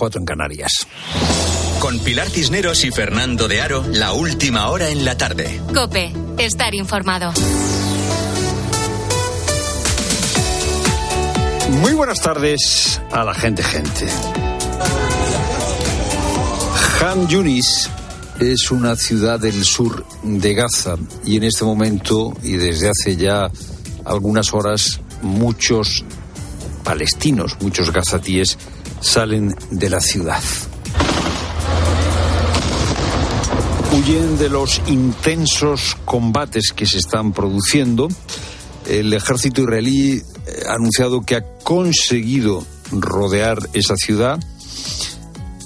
cuatro en Canarias. Con Pilar Cisneros y Fernando de Aro, la última hora en la tarde. Cope, estar informado. Muy buenas tardes a la gente, gente. Han Yunis es una ciudad del sur de Gaza y en este momento y desde hace ya algunas horas muchos palestinos, muchos gazatíes salen de la ciudad. Huyen de los intensos combates que se están produciendo. El ejército israelí eh, ha anunciado que ha conseguido rodear esa ciudad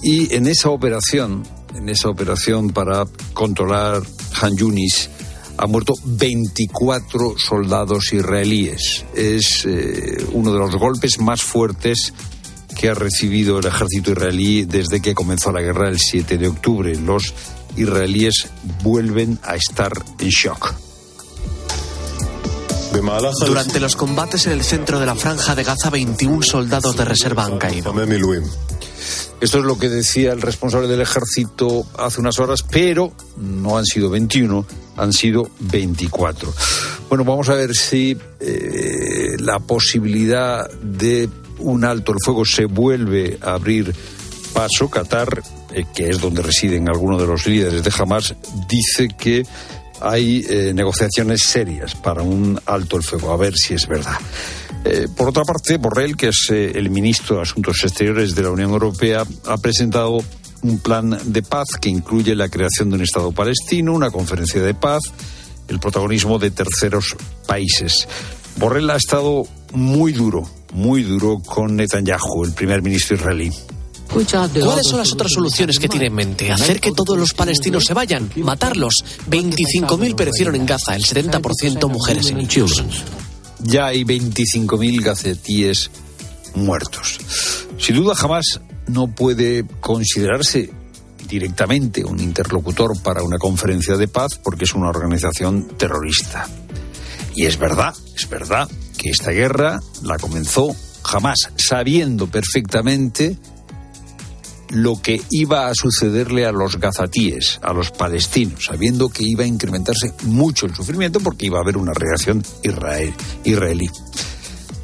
y en esa operación, en esa operación para controlar Han Yunis, ha muerto 24 soldados israelíes. Es eh, uno de los golpes más fuertes que ha recibido el ejército israelí desde que comenzó la guerra el 7 de octubre. Los israelíes vuelven a estar en shock. Durante los combates en el centro de la franja de Gaza, 21 soldados de reserva han caído. Esto es lo que decía el responsable del ejército hace unas horas, pero no han sido 21, han sido 24. Bueno, vamos a ver si eh, la posibilidad de un alto el fuego se vuelve a abrir paso. Qatar, eh, que es donde residen algunos de los líderes de Hamas, dice que hay eh, negociaciones serias para un alto el fuego. A ver si es verdad. Eh, por otra parte, Borrell, que es el ministro de Asuntos Exteriores de la Unión Europea, ha presentado un plan de paz que incluye la creación de un Estado palestino, una conferencia de paz, el protagonismo de terceros países. Borrell ha estado muy duro, muy duro con Netanyahu, el primer ministro israelí. ¿Cuáles son las otras soluciones que tiene en mente? ¿Hacer que todos los palestinos se vayan? ¿Matarlos? 25.000 perecieron en Gaza, el 70% mujeres y niños. Ya hay 25.000 gazetíes muertos. Sin duda jamás no puede considerarse directamente un interlocutor para una conferencia de paz porque es una organización terrorista. Y es verdad, es verdad esta guerra la comenzó jamás sabiendo perfectamente lo que iba a sucederle a los gazatíes, a los palestinos, sabiendo que iba a incrementarse mucho el sufrimiento porque iba a haber una reacción israelí.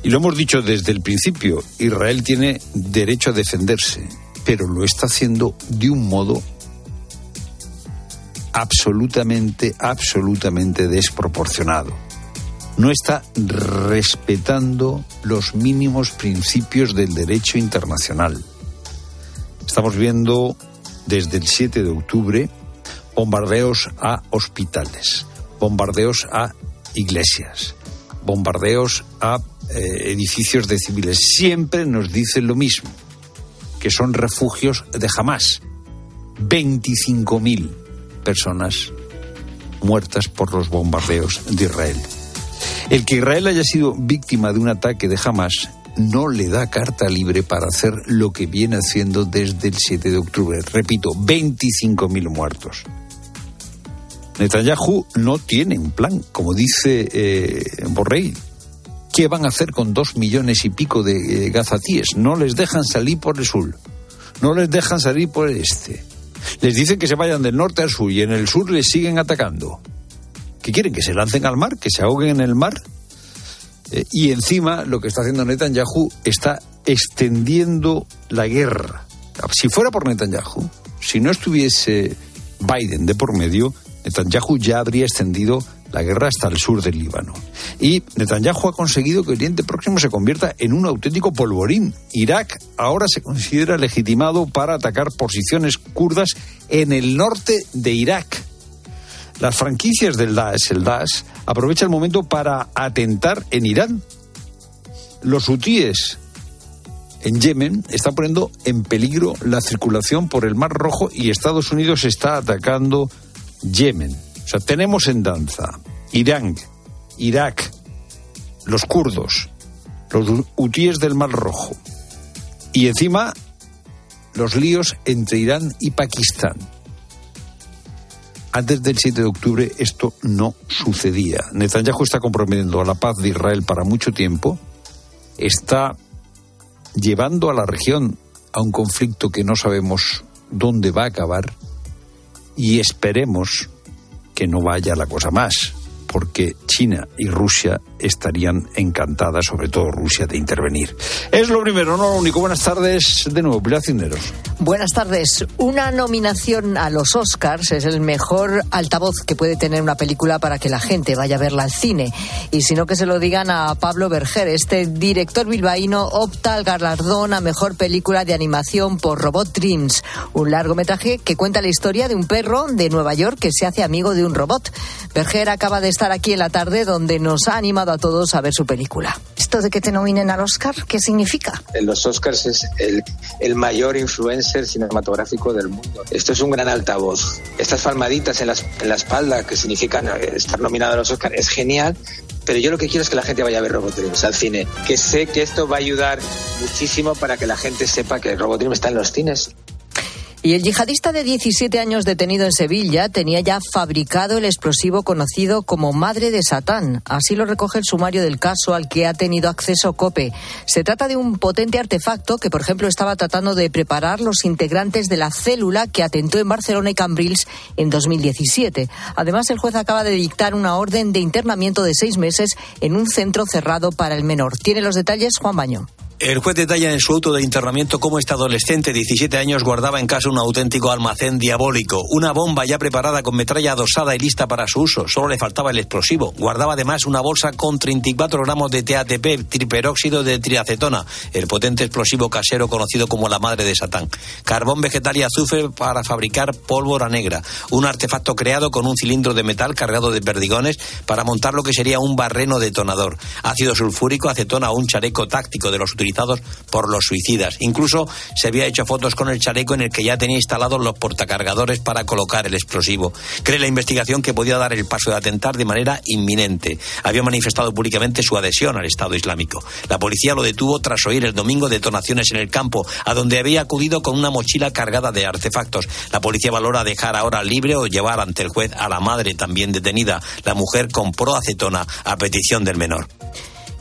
Y lo hemos dicho desde el principio, Israel tiene derecho a defenderse, pero lo está haciendo de un modo absolutamente, absolutamente desproporcionado. No está respetando los mínimos principios del derecho internacional. Estamos viendo desde el 7 de octubre bombardeos a hospitales, bombardeos a iglesias, bombardeos a eh, edificios de civiles. Siempre nos dicen lo mismo, que son refugios de jamás. 25.000 personas muertas por los bombardeos de Israel. El que Israel haya sido víctima de un ataque de Hamas no le da carta libre para hacer lo que viene haciendo desde el 7 de octubre. Repito, 25.000 muertos. Netanyahu no tiene un plan, como dice eh, Borrell. ¿Qué van a hacer con dos millones y pico de eh, gazatíes? No les dejan salir por el sur, no les dejan salir por el este. Les dicen que se vayan del norte al sur y en el sur les siguen atacando. ¿Qué quieren? ¿Que se lancen al mar? ¿Que se ahoguen en el mar? Eh, y encima lo que está haciendo Netanyahu está extendiendo la guerra. Si fuera por Netanyahu, si no estuviese Biden de por medio, Netanyahu ya habría extendido la guerra hasta el sur del Líbano. Y Netanyahu ha conseguido que Oriente Próximo se convierta en un auténtico polvorín. Irak ahora se considera legitimado para atacar posiciones kurdas en el norte de Irak. Las franquicias del Daesh, el Daesh, aprovecha el momento para atentar en Irán. Los hutíes en Yemen están poniendo en peligro la circulación por el Mar Rojo y Estados Unidos está atacando Yemen. O sea, tenemos en danza Irán, Irak, los kurdos, los hutíes del Mar Rojo y encima los líos entre Irán y Pakistán. Antes del 7 de octubre esto no sucedía. Netanyahu está comprometiendo a la paz de Israel para mucho tiempo, está llevando a la región a un conflicto que no sabemos dónde va a acabar y esperemos que no vaya la cosa más porque China y Rusia estarían encantadas, sobre todo Rusia, de intervenir. Es lo primero, no lo único. Buenas tardes de nuevo, Pilar Cinderos. Buenas tardes. Una nominación a los Oscars es el mejor altavoz que puede tener una película para que la gente vaya a verla al cine. Y si no, que se lo digan a Pablo Berger. Este director bilbaíno opta al galardón a mejor película de animación por Robot Dreams, un largometraje que cuenta la historia de un perro de Nueva York que se hace amigo de un robot. Berger acaba de estar aquí en la tarde donde nos ha animado a todos a ver su película. ¿Esto de que te nominen al Oscar, qué significa? Los Oscars es el, el mayor influencer cinematográfico del mundo. Esto es un gran altavoz. Estas palmaditas en la, en la espalda que significan eh, estar nominado a los Oscars es genial, pero yo lo que quiero es que la gente vaya a ver Robot Dreams al cine. Que sé que esto va a ayudar muchísimo para que la gente sepa que Robot Dreams está en los cines. Y el yihadista de 17 años detenido en Sevilla tenía ya fabricado el explosivo conocido como Madre de Satán. Así lo recoge el sumario del caso al que ha tenido acceso COPE. Se trata de un potente artefacto que, por ejemplo, estaba tratando de preparar los integrantes de la célula que atentó en Barcelona y Cambrils en 2017. Además, el juez acaba de dictar una orden de internamiento de seis meses en un centro cerrado para el menor. Tiene los detalles Juan Baño. El juez detalla en su auto de internamiento cómo este adolescente, 17 años, guardaba en casa un auténtico almacén diabólico. Una bomba ya preparada con metralla adosada y lista para su uso. Solo le faltaba el explosivo. Guardaba además una bolsa con 34 gramos de TATP, triperóxido de triacetona, el potente explosivo casero conocido como la madre de Satán. Carbón vegetal y azufre para fabricar pólvora negra. Un artefacto creado con un cilindro de metal cargado de perdigones para montar lo que sería un barreno detonador. Ácido sulfúrico, acetona o un chaleco táctico de los utilizados por los suicidas. Incluso se había hecho fotos con el chaleco en el que ya tenía instalados los portacargadores para colocar el explosivo. Cree la investigación que podía dar el paso de atentar de manera inminente. Había manifestado públicamente su adhesión al Estado Islámico. La policía lo detuvo tras oír el domingo detonaciones en el campo, a donde había acudido con una mochila cargada de artefactos. La policía valora dejar ahora libre o llevar ante el juez a la madre también detenida. La mujer compró acetona a petición del menor.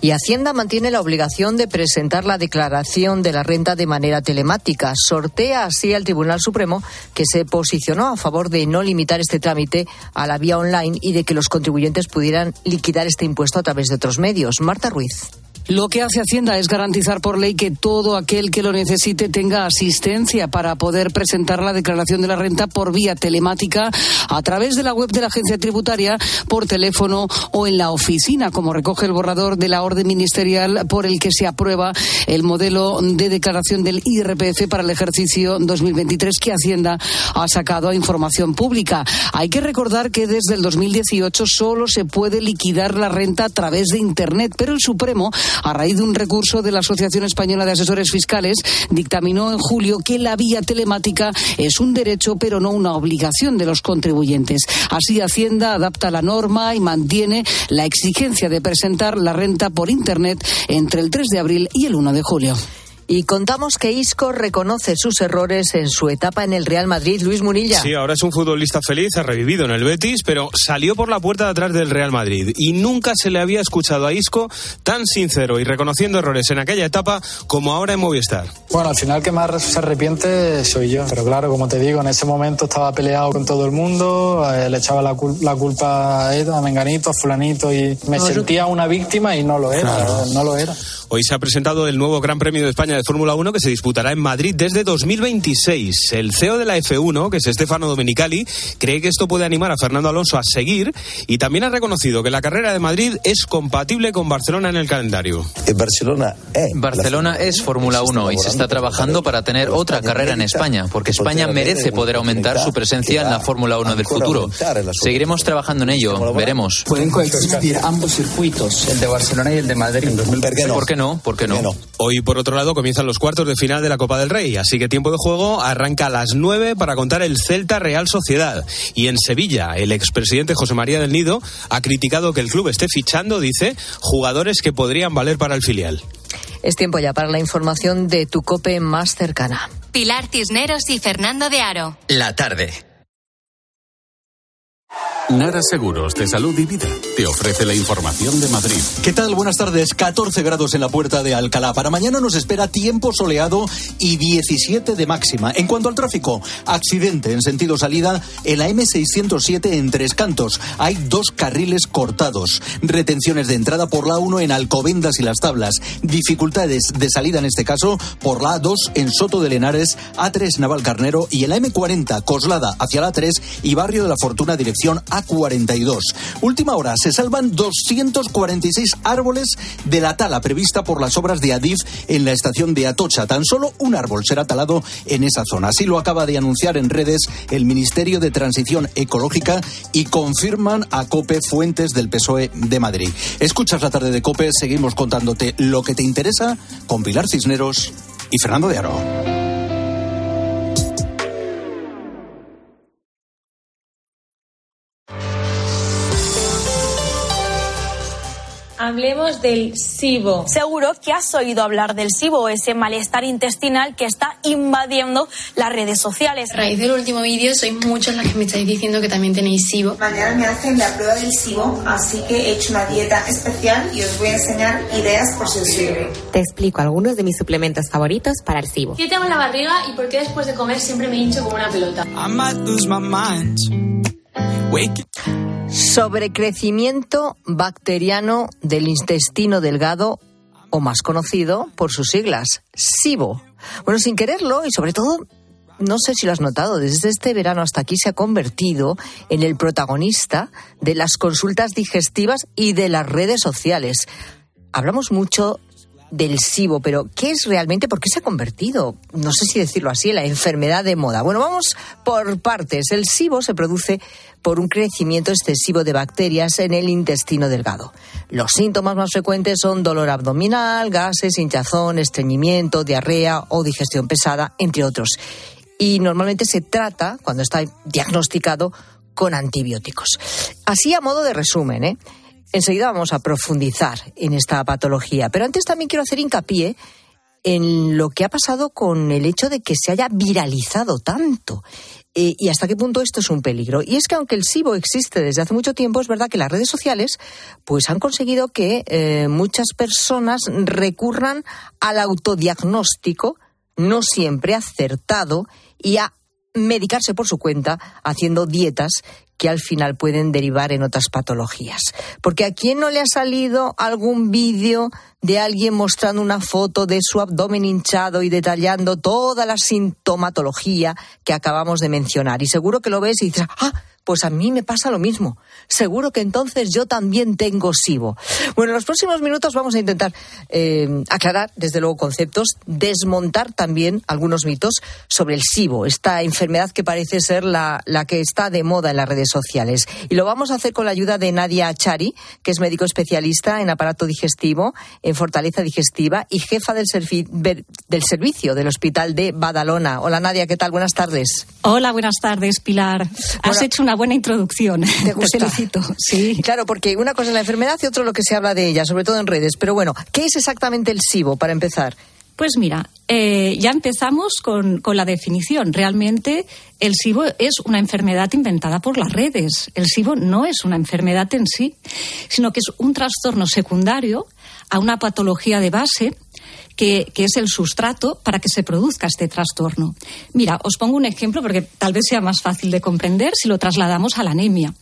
Y Hacienda mantiene la obligación de presentar la declaración de la renta de manera telemática. Sortea así al Tribunal Supremo que se posicionó a favor de no limitar este trámite a la vía online y de que los contribuyentes pudieran liquidar este impuesto a través de otros medios. Marta Ruiz. Lo que hace Hacienda es garantizar por ley que todo aquel que lo necesite tenga asistencia para poder presentar la declaración de la renta por vía telemática a través de la web de la agencia tributaria, por teléfono o en la oficina, como recoge el borrador de la orden ministerial por el que se aprueba el modelo de declaración del IRPF para el ejercicio 2023 que Hacienda ha sacado a información pública. Hay que recordar que desde el 2018 solo se puede liquidar la renta a través de Internet, pero el Supremo a raíz de un recurso de la Asociación Española de Asesores Fiscales, dictaminó en julio que la vía telemática es un derecho pero no una obligación de los contribuyentes. Así Hacienda adapta la norma y mantiene la exigencia de presentar la renta por Internet entre el 3 de abril y el 1 de julio. Y contamos que Isco reconoce sus errores en su etapa en el Real Madrid. Luis Munilla. Sí, ahora es un futbolista feliz, ha revivido en el Betis, pero salió por la puerta de atrás del Real Madrid. Y nunca se le había escuchado a Isco tan sincero y reconociendo errores en aquella etapa como ahora en Movistar. Bueno, al final que más se arrepiente soy yo. Pero claro, como te digo, en ese momento estaba peleado con todo el mundo, eh, le echaba la, cul la, culpa a Ed, a Menganito, a Fulanito y me no, sentía una víctima y no lo era, claro. no lo era. Hoy se ha presentado el nuevo Gran Premio de España de Fórmula 1 que se disputará en Madrid desde 2026. El CEO de la F1, que es Stefano Domenicali, cree que esto puede animar a Fernando Alonso a seguir y también ha reconocido que la carrera de Madrid es compatible con Barcelona en el calendario. Barcelona es, Barcelona es Fórmula 1 y se está trabajando para tener otra carrera en España, porque España merece poder aumentar su presencia en la Fórmula 1 del futuro. Seguiremos trabajando en ello, veremos. Pueden coexistir ambos circuitos, el de Barcelona y el de Madrid. ¿Por qué no? ¿Por qué no? ¿Por qué no? Hoy, por otro lado, comienzan los cuartos de final de la Copa del Rey, así que tiempo de juego arranca a las 9 para contar el Celta Real Sociedad. Y en Sevilla, el expresidente José María del Nido ha criticado que el club esté fichando, dice, jugadores que podrían valer para el filial. Es tiempo ya para la información de tu cope más cercana. Pilar Cisneros y Fernando de Aro. La tarde. Nara Seguros de Salud y Vida te ofrece la información de Madrid. ¿Qué tal? Buenas tardes. 14 grados en la puerta de Alcalá. Para mañana nos espera tiempo soleado y 17 de máxima. En cuanto al tráfico, accidente en sentido salida en la M607 en Tres Cantos. Hay dos carriles cortados. Retenciones de entrada por la 1 en Alcobendas y Las Tablas. Dificultades de salida en este caso por la A2 en Soto de Lenares, A3 Naval Carnero y en la M40 Coslada hacia la 3 y Barrio de la Fortuna dirección A 42. Última hora, se salvan 246 árboles de la tala prevista por las obras de Adif en la estación de Atocha. Tan solo un árbol será talado en esa zona. Así lo acaba de anunciar en redes el Ministerio de Transición Ecológica y confirman a COPE fuentes del PSOE de Madrid. Escuchas la tarde de COPE, seguimos contándote lo que te interesa con Pilar Cisneros y Fernando de Aro. Hablemos del SIBO. Seguro que has oído hablar del SIBO, ese malestar intestinal que está invadiendo las redes sociales. A raíz del último vídeo, sois muchos los que me estáis diciendo que también tenéis SIBO. Mañana me hacen la prueba del SIBO, así que he hecho una dieta especial y os voy a enseñar ideas por si os sirve. Te explico algunos de mis suplementos favoritos para el SIBO. Yo tengo la barriga y por qué después de comer siempre me hincho como una pelota. Sobrecrecimiento bacteriano del intestino delgado, o más conocido por sus siglas, SIBO. Bueno, sin quererlo y sobre todo no sé si lo has notado, desde este verano hasta aquí se ha convertido en el protagonista de las consultas digestivas y de las redes sociales. Hablamos mucho del SIBO, pero ¿qué es realmente? ¿Por qué se ha convertido, no sé si decirlo así, en la enfermedad de moda? Bueno, vamos por partes. El SIBO se produce por un crecimiento excesivo de bacterias en el intestino delgado. Los síntomas más frecuentes son dolor abdominal, gases, hinchazón, estreñimiento, diarrea o digestión pesada, entre otros. Y normalmente se trata, cuando está diagnosticado, con antibióticos. Así a modo de resumen, ¿eh? Enseguida vamos a profundizar en esta patología, pero antes también quiero hacer hincapié en lo que ha pasado con el hecho de que se haya viralizado tanto eh, y hasta qué punto esto es un peligro. Y es que aunque el SIBO existe desde hace mucho tiempo, es verdad que las redes sociales pues han conseguido que eh, muchas personas recurran al autodiagnóstico, no siempre acertado, y a medicarse por su cuenta haciendo dietas que al final pueden derivar en otras patologías. Porque a quién no le ha salido algún vídeo de alguien mostrando una foto de su abdomen hinchado y detallando toda la sintomatología que acabamos de mencionar. Y seguro que lo ves y dices, ah, pues a mí me pasa lo mismo. Seguro que entonces yo también tengo SIBO. Bueno, en los próximos minutos vamos a intentar eh, aclarar, desde luego, conceptos, desmontar también algunos mitos sobre el SIBO, esta enfermedad que parece ser la, la que está de moda en las redes sociales. Y lo vamos a hacer con la ayuda de Nadia Chari, que es médico especialista en aparato digestivo, en fortaleza digestiva y jefa del, del servicio del Hospital de Badalona. Hola Nadia, ¿qué tal? Buenas tardes. Hola, buenas tardes, Pilar. Has hecho una buena introducción. ¿Te, felicito. Sí. Claro, porque una cosa es la enfermedad y otro lo que se habla de ella, sobre todo en redes. Pero bueno, ¿qué es exactamente el SIBO para empezar? Pues mira, eh, ya empezamos con, con, la definición. Realmente el SIBO es una enfermedad inventada por las redes. El SIBO no es una enfermedad en sí, sino que es un trastorno secundario a una patología de base que, es el sustrato para que se produzca este trastorno. Mira, os pongo un ejemplo porque tal vez sea más fácil de comprender si lo trasladamos a la anemia.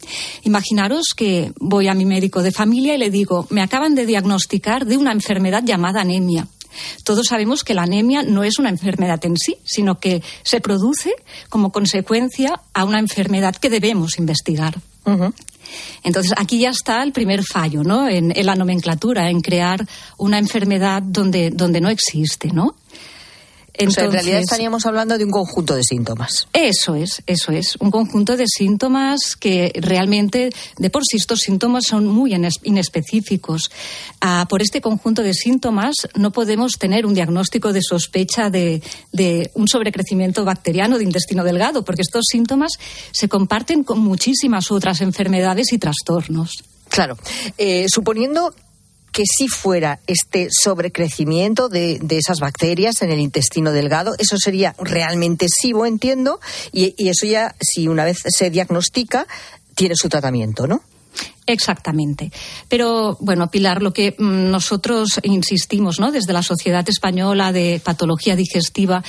Imaginaros que voy a mi médico de familia y le digo, me acaban de diagnosticar de una enfermedad llamada anemia. Todos sabemos que la anemia no es una enfermedad en sí, sino que se produce como consecuencia a una enfermedad que debemos investigar. Entonces, aquí ya está el primer fallo, ¿no? En, en, la nomenclatura, en crear una enfermedad donde, donde no existe, ¿no? En realidad estaríamos hablando de un conjunto de síntomas. Eso es, eso es. Un conjunto de síntomas que realmente, de por sí, estos síntomas son muy inespecíficos. Ah, por este conjunto de síntomas no podemos tener un diagnóstico de sospecha de, un sobrecrecimiento bacteriano de intestino delgado, porque estos síntomas se comparten con muchísimas otras enfermedades y trastornos. Claro. Eh, suponiendo que si fuera este sobrecrecimiento de, esas bacterias en el intestino delgado, eso sería realmente SIBO, entiendo, y, eso ya, si una vez se diagnostica, tiene su tratamiento, ¿no? Exactamente. Pero, bueno, Pilar, lo que mm, nosotros insistimos, ¿no? Desde la Sociedad Española de Patología Digestiva,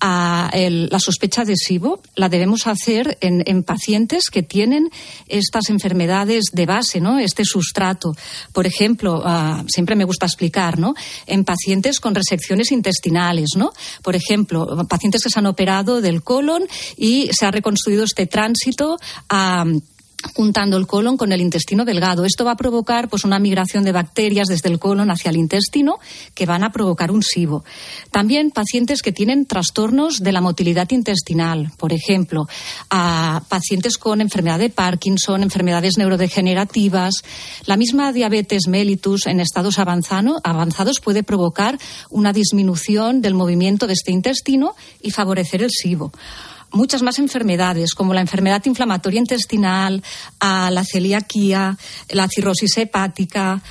a la sospecha de SIBO la debemos hacer en, pacientes que tienen estas enfermedades de base, ¿no? Este sustrato. Por ejemplo, ah, siempre me gusta explicar, ¿no? En pacientes con resecciones intestinales, ¿no? Por ejemplo, pacientes que se han operado del colon y se ha reconstruido este tránsito a juntando el colon con el intestino delgado. Esto va a provocar pues una migración de bacterias desde el colon hacia el intestino que van a provocar un SIBO. También pacientes que tienen trastornos de la motilidad intestinal, por ejemplo, a pacientes con enfermedad de Parkinson, enfermedades neurodegenerativas. La misma diabetes mellitus en estados avanzados puede provocar una disminución del movimiento de este intestino y favorecer el SIBO muchas más enfermedades, como la enfermedad inflamatoria intestinal, a la celiaquía, la cirrosis hepática,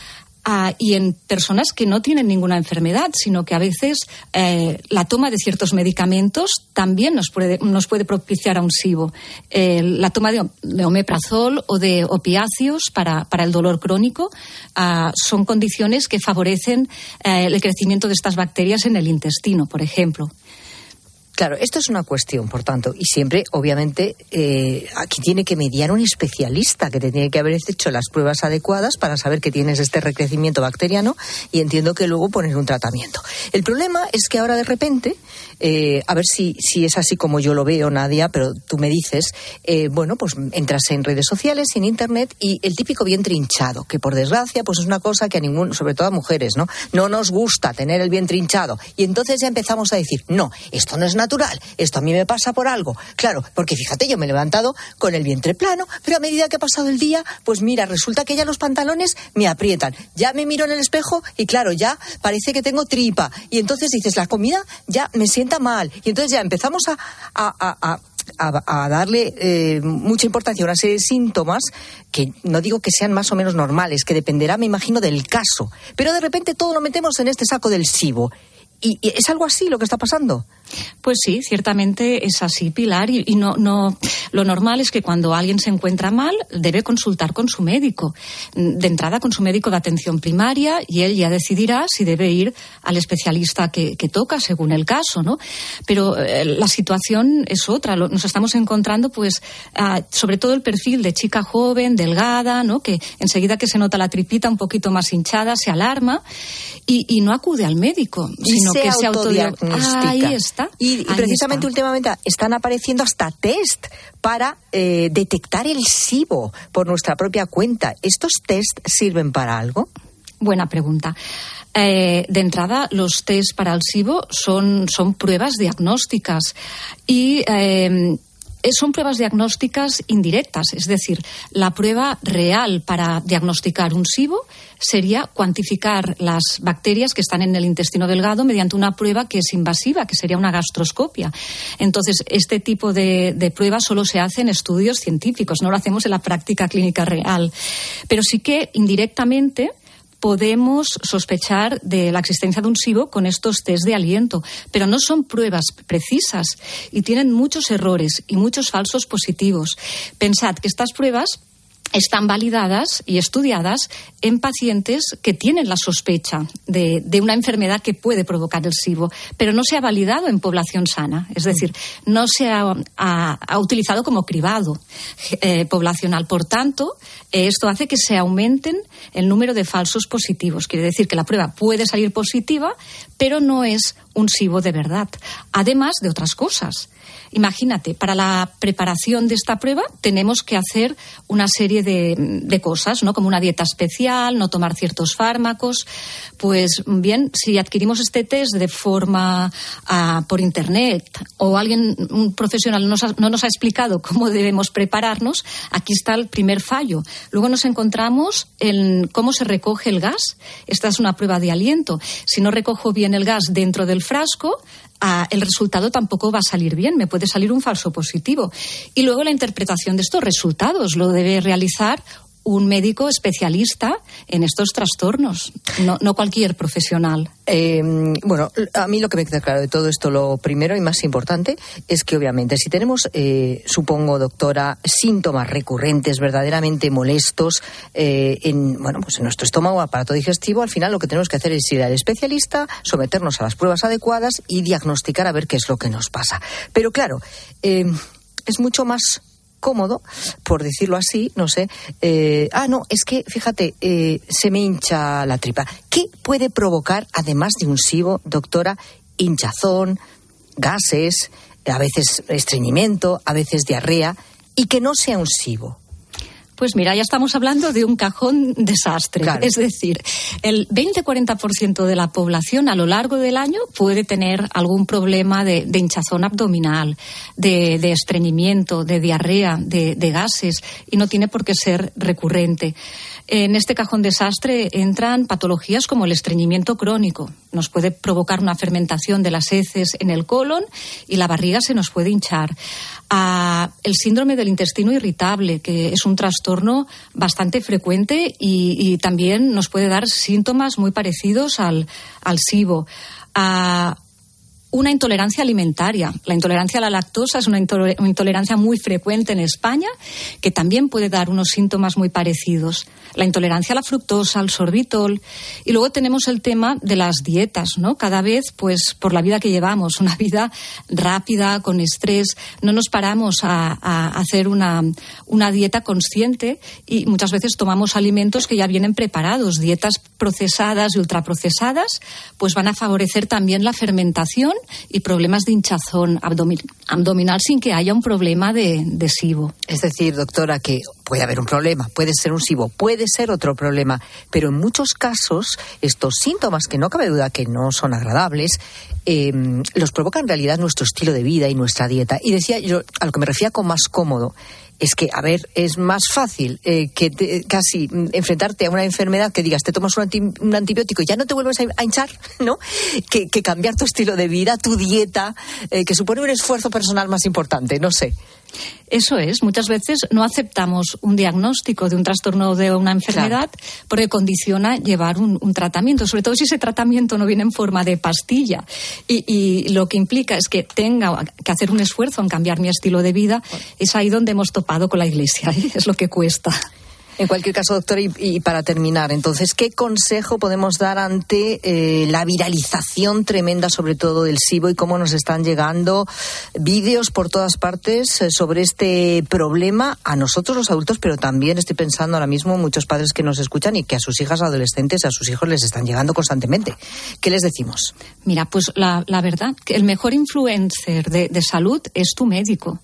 y en personas que no tienen ninguna enfermedad, sino que a veces eh, la toma de ciertos medicamentos también nos puede, propiciar a un SIBO. la toma de, omeprazol o de opiáceos para, para el dolor crónico ah, son condiciones que favorecen eh, el crecimiento de estas bacterias en el intestino, por ejemplo. Claro, esto es una cuestión, por tanto, y siempre, obviamente, eh, aquí tiene que mediar un especialista que te tiene que haber hecho las pruebas adecuadas para saber que tienes este recrecimiento bacteriano y entiendo que luego poner un tratamiento. El problema es que ahora de repente, eh, a ver si, si es así como yo lo veo, Nadia, pero tú me dices, eh, bueno, pues entras en redes sociales, en internet y el típico vientre hinchado, que por desgracia, pues es una cosa que a ningún, sobre todo a mujeres, ¿no? No nos gusta tener el vientre hinchado. Y entonces ya empezamos a decir, no, esto no es natural natural. Esto a mí me pasa por algo. Claro, porque fíjate, yo me he levantado con el vientre plano, pero a medida que ha pasado el día, pues mira, resulta que ya los pantalones me aprietan. Ya me miro en el espejo y claro, ya parece que tengo tripa. Y entonces dices, la comida ya me sienta mal. Y entonces ya empezamos a, darle eh, mucha importancia a una serie de síntomas que no digo que sean más o menos normales, que dependerá, me imagino, del caso. Pero de repente todo lo metemos en este saco del SIBO. ¿Y, es algo así lo que está pasando? Pues sí, ciertamente es así, Pilar. Y, no, no, lo normal es que cuando alguien se encuentra mal debe consultar con su médico. De entrada con su médico de atención primaria y él ya decidirá si debe ir al especialista que, toca según el caso, ¿no? Pero eh, la situación es otra. nos estamos encontrando, pues, sobre todo el perfil de chica joven, delgada, ¿no? Que enseguida que se nota la tripita un poquito más hinchada se alarma y, no acude al médico, sino que se autodiagnostica. Ahí está. Y, precisamente últimamente están apareciendo hasta test para eh, detectar el SIBO por nuestra propia cuenta. ¿Estos test sirven para algo? Buena pregunta. Eh, de entrada, los test para el SIBO son, son pruebas diagnósticas y eh, eh, son pruebas diagnósticas indirectas, es decir, la prueba real para diagnosticar un SIBO sería cuantificar las bacterias que están en el intestino delgado mediante una prueba que es invasiva, que sería una gastroscopia. Entonces, este tipo de, de pruebas solo se hace en estudios científicos, no lo hacemos en la práctica clínica real. Pero sí que indirectamente podemos sospechar de la existencia de un SIBO con estos test de aliento, pero no son pruebas precisas y tienen muchos errores y muchos falsos positivos. Pensad que estas pruebas están validadas y estudiadas en pacientes que tienen la sospecha de, una enfermedad que puede provocar el SIBO, pero no se ha validado en población sana, es decir, no se ha, utilizado como cribado eh, poblacional. Por tanto, eh, esto hace que se aumenten el número de falsos positivos. Quiere decir que la prueba puede salir positiva, pero no es un SIBO de verdad, además de otras cosas. Imagínate, para la preparación de esta prueba tenemos que hacer una serie de, cosas, ¿no? Como una dieta especial, no tomar ciertos fármacos. Pues bien, si adquirimos este test de forma ah, por internet o alguien, un profesional, no nos ha explicado cómo debemos prepararnos, aquí está el primer fallo. Luego nos encontramos en cómo se recoge el gas. Esta es una prueba de aliento. Si no recojo bien el gas dentro del frasco, el resultado tampoco va a salir bien, me puede salir un falso positivo. Y luego la interpretación de estos resultados lo debe realizar un médico especialista en estos trastornos, no, cualquier profesional. Eh, bueno, a mí lo que me queda claro de todo esto, lo primero y más importante, es que obviamente si tenemos, eh, supongo, doctora, síntomas recurrentes verdaderamente molestos eh, en, bueno, pues en nuestro estómago, aparato digestivo, al final lo que tenemos que hacer es ir al especialista, someternos a las pruebas adecuadas y diagnosticar a ver qué es lo que nos pasa. Pero claro, es mucho más cómodo, por decirlo así, no sé. Eh, ah, no, es que, fíjate, eh, se me hincha la tripa. ¿Qué puede provocar, además de un SIBO, doctora, hinchazón, gases, a veces estreñimiento, a veces diarrea, y que no sea un SIBO? Pues mira, ya estamos hablando de un cajón desastre. Es decir, el 20-40% de la población a lo largo del año puede tener algún problema de, hinchazón abdominal, de, estreñimiento, de diarrea, de, gases, y no tiene por qué ser recurrente. En este cajón desastre entran patologías como el estreñimiento crónico. Nos puede provocar una fermentación de las heces en el colon y la barriga se nos puede hinchar a el síndrome del intestino irritable, que es un trastorno bastante frecuente y, también nos puede dar síntomas muy parecidos al, al SIBO. A una intolerancia alimentaria. La intolerancia a la lactosa es una intolerancia muy frecuente en España que también puede dar unos síntomas muy parecidos. La intolerancia a la fructosa, al sorbitol. Y luego tenemos el tema de las dietas, ¿no? Cada vez, pues, por la vida que llevamos, una vida rápida, con estrés, no nos paramos a, hacer una, una dieta consciente y muchas veces tomamos alimentos que ya vienen preparados. Dietas procesadas y ultraprocesadas, pues van a favorecer también la fermentación y problemas de hinchazón abdominal sin que haya un problema de, SIBO. Es decir, doctora, que puede haber un problema, puede ser un SIBO, puede ser otro problema, pero en muchos casos estos síntomas, que no cabe duda que no son agradables, em, los provoca en realidad nuestro estilo de vida y nuestra dieta. Y decía yo, a lo que me refería con más cómodo, es que, a ver, es más fácil eh, que casi enfrentarte a una enfermedad que digas, te tomas un, antibiótico y ya no te vuelves a, hinchar, ¿no? Que, cambiar tu estilo de vida, tu dieta, eh, que supone un esfuerzo personal más importante, no sé. Eso es, muchas veces no aceptamos un diagnóstico de un trastorno de una enfermedad porque condiciona llevar un, tratamiento, sobre todo si ese tratamiento no viene en forma de pastilla y, lo que implica es que tenga que hacer un esfuerzo en cambiar mi estilo de vida, es ahí donde hemos topado con la Iglesia, ¿eh? es lo que cuesta. En cualquier caso, doctor, y, para terminar, entonces, ¿qué consejo podemos dar ante eh, la viralización tremenda, sobre todo del SIBO, y cómo nos están llegando vídeos por todas partes eh, sobre este problema a nosotros los adultos, pero también estoy pensando ahora mismo muchos padres que nos escuchan y que a sus hijas adolescentes, a sus hijos les están llegando constantemente. ¿Qué les decimos? Mira, pues la, verdad, que el mejor influencer de, salud es tu médico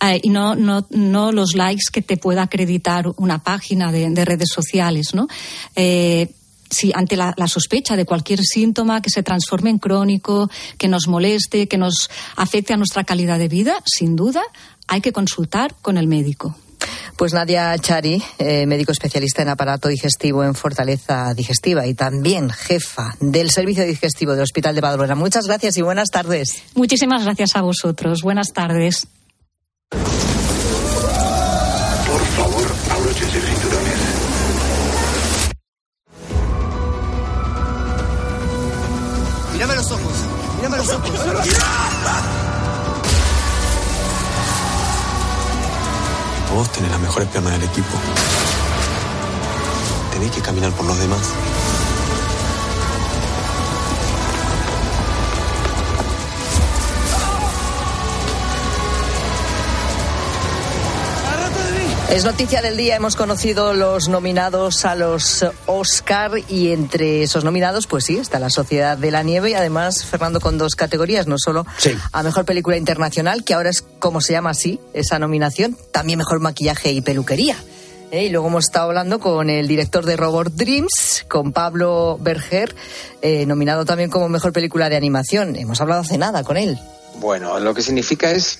eh, y no, no, no los likes que te pueda acreditar una página de, redes sociales, ¿no? Eh, si ante la, sospecha de cualquier síntoma que se transforme en crónico, que nos moleste, que nos afecte a nuestra calidad de vida, sin duda hay que consultar con el médico. Pues Nadia Chari, eh, médico especialista en aparato digestivo en Fortaleza Digestiva y también jefa del Servicio Digestivo del Hospital de Badalona. Muchas gracias y buenas tardes. Muchísimas gracias a vosotros. Buenas tardes. Tenés las mejores piernas del equipo. Tenéis que caminar por los demás. Es noticia del día, hemos conocido los nominados a los Oscar y entre esos nominados, pues sí, está La Sociedad de la Nieve y además, Fernando, con dos categorías, no solo a Mejor Película Internacional, que ahora es como se llama así, esa nominación, también Mejor Maquillaje y Peluquería. ¿eh? Y luego hemos estado hablando con el director de Robot Dreams, con Pablo Berger, eh, nominado también como Mejor Película de Animación. Hemos hablado hace nada con él. Bueno, lo que significa es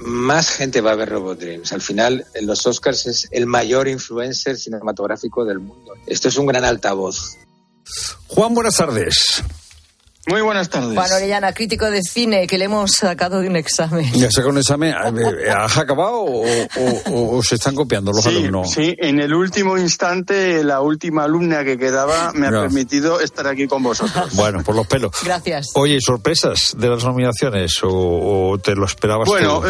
más gente va a ver Robot Dreams. Al final, los Oscars es el mayor influencer cinematográfico del mundo. Esto es un gran altavoz. Juan, buenas tardes. Muy buenas tardes. Juan Orellana, crítico de cine, que le hemos sacado de un examen. ¿Ya sacado un examen? Eh, ¿Has acabado o, o- o se están copiando los Sí, alumnos? sí, en el último instante, la última alumna que quedaba me ha Ya. permitido estar aquí con vosotros. Bueno, por los pelos. Gracias. Oye, ¿sorpresas de las nominaciones o, o te lo esperabas Bueno, tú?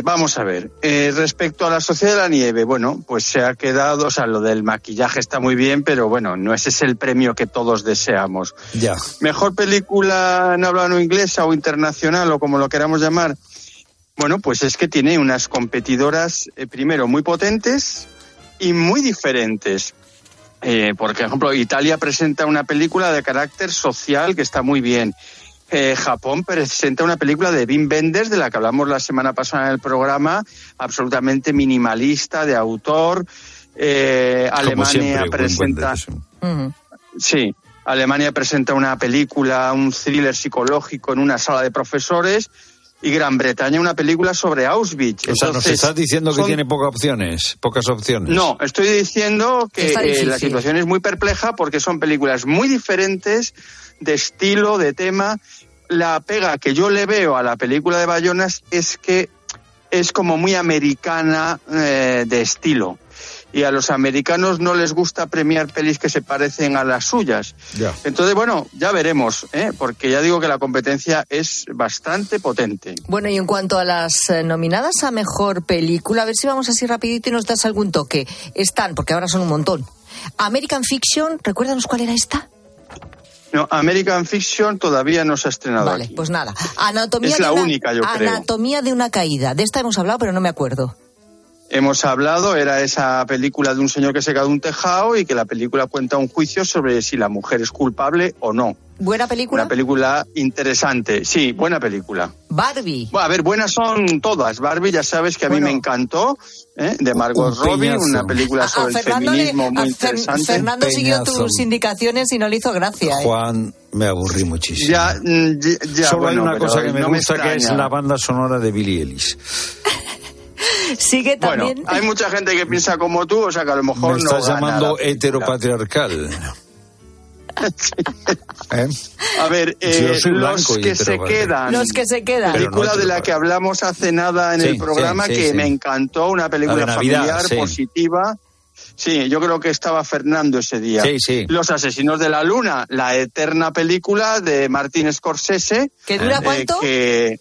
Eh, vamos a ver. Eh, respecto a la Sociedad de la Nieve, bueno, pues se ha quedado, o sea, lo del maquillaje está muy bien, pero bueno, no ese es el premio que todos deseamos. Ya. Mejor película en habla no inglesa o internacional o como lo queramos llamar. Bueno, pues es que tiene unas competidoras, eh, primero, muy potentes y muy diferentes. Eh, por ejemplo, Italia presenta una película de carácter social que está muy bien. Eh, Japón presenta una película de Wim Wenders, de la que hablamos la semana pasada en el programa, absolutamente minimalista, de autor. Eh, Como Alemania siempre, presenta. Sí, Alemania presenta una película, un thriller psicológico en una sala de profesores y Gran Bretaña una película sobre Auschwitz. O sea, nos estás diciendo que son- tiene pocas opciones, pocas opciones. No, estoy diciendo que eh, la situación es muy perpleja porque son películas muy diferentes de estilo, de tema. La pega que yo le veo a la película de Bayonas es que es como muy americana eh, de estilo. Y a los americanos no les gusta premiar pelis que se parecen a las suyas. Ya. Entonces, bueno, ya veremos, ¿eh? porque ya digo que la competencia es bastante potente. Bueno, y en cuanto a las eh, nominadas a mejor película, a ver si vamos así rapidito y nos das algún toque. Están, porque ahora son un montón. American Fiction, recuérdanos cuál era esta. No, American Fiction todavía no se ha estrenado Vale, aquí. pues nada. Anatomía Es de la una, única, yo creo. Anatomía de una caída. De esta hemos hablado, pero no me acuerdo. Hemos hablado, era esa película de un señor que se cae de un tejado y que la película cuenta un juicio sobre si la mujer es culpable o no. Buena película. Una película interesante. Sí, buena película. Barbie. Bueno, a ver, buenas son todas. Barbie, ya sabes que a mí me encantó, ¿eh? de Margot Un Robbie, peñazo. una película A sobre el Fernando, le- feminismo a muy Fer- interesante. Fernando siguió tus indicaciones y no le hizo gracia. ¿eh? Juan, me aburrí muchísimo. Ya, mm, ya, ya, Solo bueno, hay una cosa que me no gusta, que es la banda sonora de Billie Eilish. Sigue Bueno, también. hay mucha gente que piensa como tú, o sea que a lo mejor Me no estás llamando la película. heteropatriarcal. ¿Eh? A ver, eh, los que se quedan. Los que se quedan. Pero no película de la heteropatriarcal. que hablamos hace nada en Sí, el programa sí, sí, que sí. me encantó, una película Navidad, familiar, sí. positiva. Sí, yo creo que estaba Fernando ese día. Sí, sí. Los Asesinos de la Luna, la eterna película de Martin Scorsese. ¿Que dura eh, cuánto? que,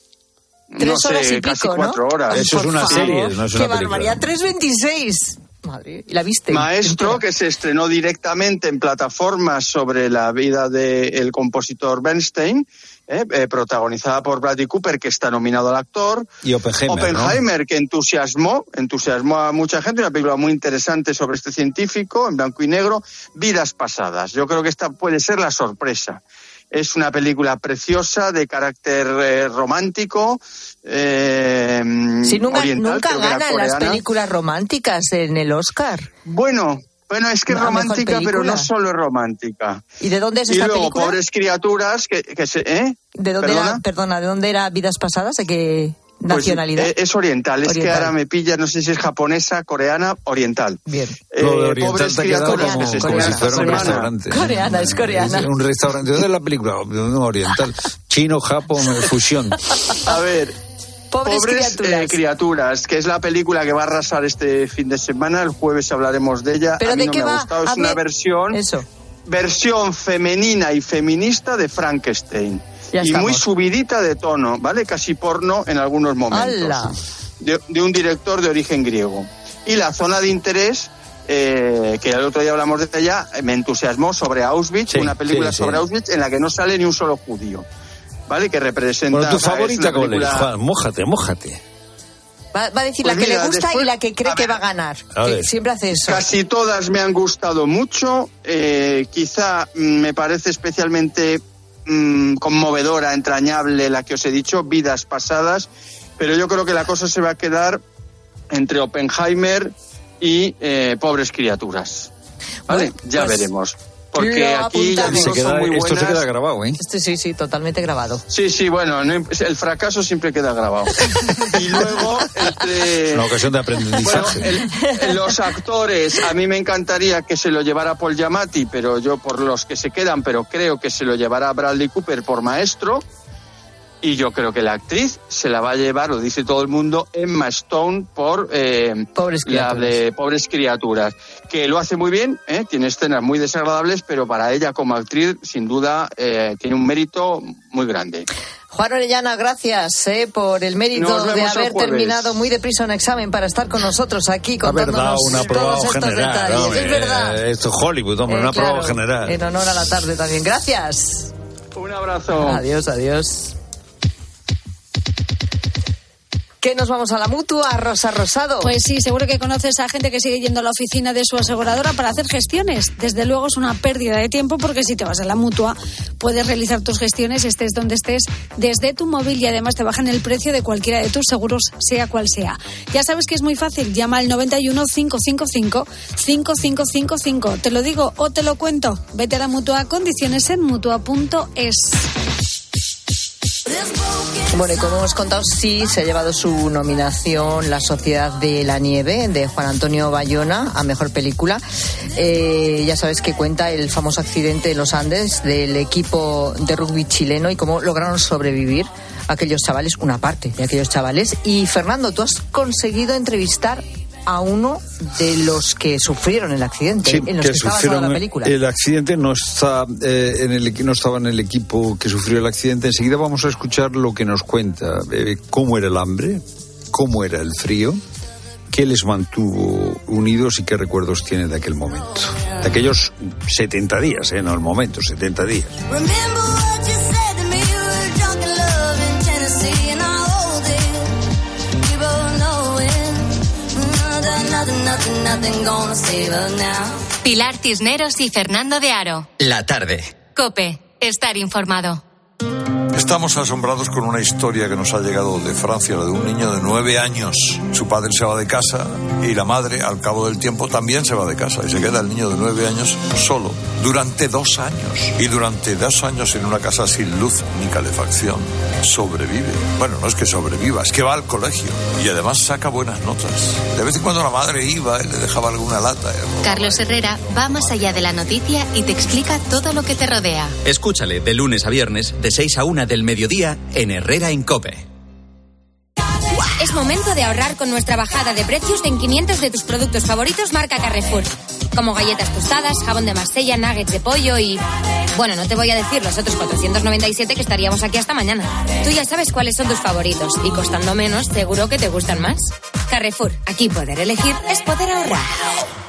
Tres no sé, horas y casi pico, cuatro ¿no? horas. Eso es una favor. serie, no es una ¡Qué película. barbaridad! 3.26. Madre, ¿y la viste? Maestro, que se estrenó directamente en plataformas sobre la vida del compositor Bernstein, eh, eh, protagonizada por Bradley Cooper, que está nominado al actor. Y Oppenheimer, ¿no? Oppenheimer, que entusiasmó, entusiasmó a mucha gente, una película muy interesante sobre este científico, en blanco y negro, Vidas Pasadas. Yo creo que esta puede ser la sorpresa. Es una película preciosa, de carácter eh, romántico, eh, Si nunca, oriental, nunca ganan las películas románticas en el Oscar. Bueno, bueno, es que es romántica, pero no solo es romántica. ¿Y de dónde es Y esta luego, película? pobres criaturas que, que se... ¿eh? ¿De dónde ¿Perdona? era, perdona, de dónde era Vidas Pasadas? ¿De qué nacionalidad? eh, es oriental, es que ahora me pilla, no sé si es japonesa, coreana, oriental. Bien. Eh, Lo de Oriental pobres criaturas como, que se como si fuera un restaurante. Coreana, es coreana. Es un restaurante. ¿Dónde es la película? No, oriental. Chino, Japón, fusión. A ver, Pobres, Pobres criaturas. eh, criaturas, que es la película que va a arrasar este fin de semana. El jueves hablaremos de ella. ¿Pero a mí de no qué me va? ha gustado. Es una versión, Eso. versión femenina y feminista de Frankenstein. Ya y muy subidita de tono, ¿vale? Casi porno en algunos momentos. ¡Hala! De, de un director de origen griego. Y la zona de interés, eh, que el otro día hablamos de ella, eh, me entusiasmó sobre Auschwitz, Sí, una película sí, sí. sobre Auschwitz en la que no sale ni un solo judío. ¿Vale? Que representa. Bueno, tu favorita, ¿cuál película- Juan, mójate, mójate. Va, va a decir Pues la que mira, le gusta después- y la que cree que va a ganar. A Que siempre hace eso. Casi todas me han gustado mucho. eh, quizá me parece especialmente mm, conmovedora, entrañable la que os he dicho, vidas pasadas. Pero yo creo que la cosa se va a quedar entre Oppenheimer y eh, pobres criaturas. ¿Vale? Bueno, ya pues- veremos. Porque Lo aquí ya apuntamos. digo, Se queda- son muy esto se queda grabado, ¿eh? Este sí, sí, totalmente grabado. Sí, sí, bueno, no el fracaso siempre queda grabado. y luego, entre... Una ocasión de Bueno, aprendizaje. el- los actores, a mí me encantaría que se lo llevara Paul Giamatti, pero yo por los que se quedan, pero creo que se lo llevará Bradley Cooper por maestro. Y yo creo que la actriz se la va a llevar, lo dice todo el mundo, Emma Stone por eh, Pobres la criaturas. de Pobres Criaturas, que lo hace muy bien, ¿eh? tiene escenas muy desagradables, pero para ella como actriz, sin duda, eh, tiene un mérito muy grande. Juan Orellana, gracias eh, por el mérito de haber terminado muy deprisa un examen para estar con nosotros aquí contándonos un todos aprobado estos general. detalles. hombre, es verdad. eh, Esto es Hollywood, hombre, Eh, un aprobado claro, general. En honor a la tarde también. Gracias. Un abrazo. Adiós, adiós. ¿Qué nos vamos a la mutua, Rosa Rosado? Pues sí, seguro que conoces a gente que sigue yendo a la oficina de su aseguradora para hacer gestiones. Desde luego es una pérdida de tiempo porque si te vas a la mutua puedes realizar tus gestiones estés donde estés desde tu móvil y además te bajan el precio de cualquiera de tus seguros, sea cual sea. Ya sabes que es muy fácil, llama al 91 555 5555. Te lo digo o te lo cuento. Vete a la mutua, condiciones en mutua.es. Bueno, y como hemos contado, sí se ha llevado su nominación La Sociedad de la Nieve de Juan Antonio Bayona a Mejor Película. Eh, ya sabes que cuenta el famoso accidente en los Andes del equipo de rugby chileno y cómo lograron sobrevivir aquellos chavales, una parte de aquellos chavales. Y Fernando, tú has conseguido entrevistar a uno de los que sufrieron el accidente, Sí, en los que, basada sufrieron la película. el accidente no está eh, en el no estaba en el equipo que sufrió el accidente. Enseguida vamos a escuchar lo que nos cuenta eh, cómo era el hambre, cómo era el frío, qué les mantuvo unidos y qué recuerdos tiene de aquel momento, de aquellos 70 días, eh, no el momento, 70 días. Pilar Cisneros y Fernando de Aro. La tarde. Cope, estar informado. Estamos asombrados con una historia que nos ha llegado de Francia, la de un niño de nueve años. Su padre se va de casa y la madre, al cabo del tiempo, también se va de casa y se queda el niño de nueve años solo durante dos años. Y durante dos años en una casa sin luz ni calefacción. Sobrevive. Bueno, no es que sobreviva, es que va al colegio y además saca buenas notas. De vez en cuando la madre iba y le dejaba alguna lata. Carlos Herrera va más allá de la noticia y te explica todo lo que te rodea. Escúchale de lunes a viernes, de 6 a 1 del mediodía, en Herrera en Cope. Es momento de ahorrar con nuestra bajada de precios en 500 de tus productos favoritos marca Carrefour. Como galletas tostadas, jabón de Marsella, nuggets de pollo y... Bueno, no te voy a decir los otros 497 que estaríamos aquí hasta mañana. Tú ya sabes cuáles son tus favoritos y costando menos seguro que te gustan más. Carrefour, aquí poder elegir es poder ahorrar.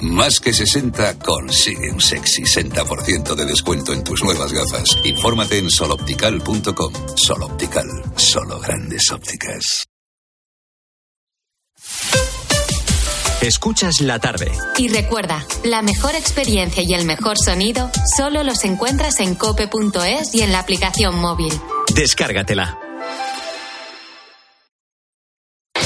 Más que 60 consigue un sexy 60% de descuento en tus nuevas gafas. Infórmate en soloptical.com. Soloptical, solo grandes ópticas. Escuchas la tarde. Y recuerda, la mejor experiencia y el mejor sonido solo los encuentras en cope.es y en la aplicación móvil. Descárgatela.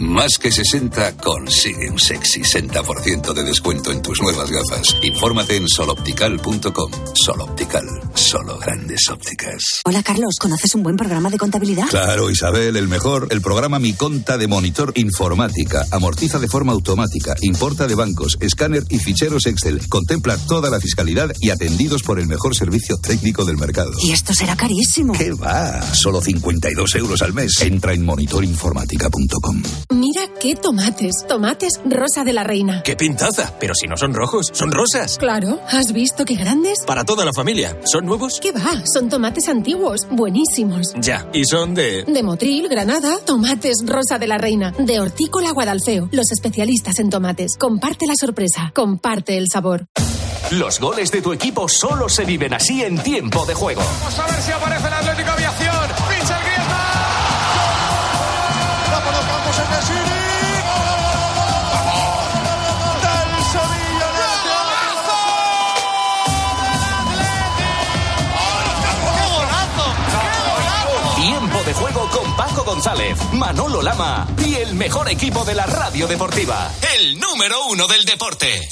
Más que 60 consigue un sexy 60% de descuento en tus nuevas gafas. Infórmate en soloptical.com. Soloptical, solo grandes ópticas. Hola Carlos, ¿conoces un buen programa de contabilidad? Claro, Isabel, el mejor. El programa Mi Conta de Monitor Informática. Amortiza de forma automática, importa de bancos, escáner y ficheros Excel. Contempla toda la fiscalidad y atendidos por el mejor servicio técnico del mercado. Y esto será carísimo. ¿Qué va? Solo 52 euros al mes. Entra en monitorinformática.com. Mira qué tomates. Tomates rosa de la reina. ¡Qué pintaza! Pero si no son rojos, son rosas. Claro, ¿has visto qué grandes? Para toda la familia. ¿Son nuevos? ¿Qué va? Son tomates antiguos, buenísimos. Ya. ¿Y son de...? De Motril, Granada, tomates rosa de la reina. De Hortícola Guadalfeo, los especialistas en tomates. Comparte la sorpresa, comparte el sabor. Los goles de tu equipo solo se viven así en tiempo de juego. Vamos a ver si aparece el Atlético Aviación. Paco González, Manolo Lama y el mejor equipo de la radio deportiva. El número uno del deporte.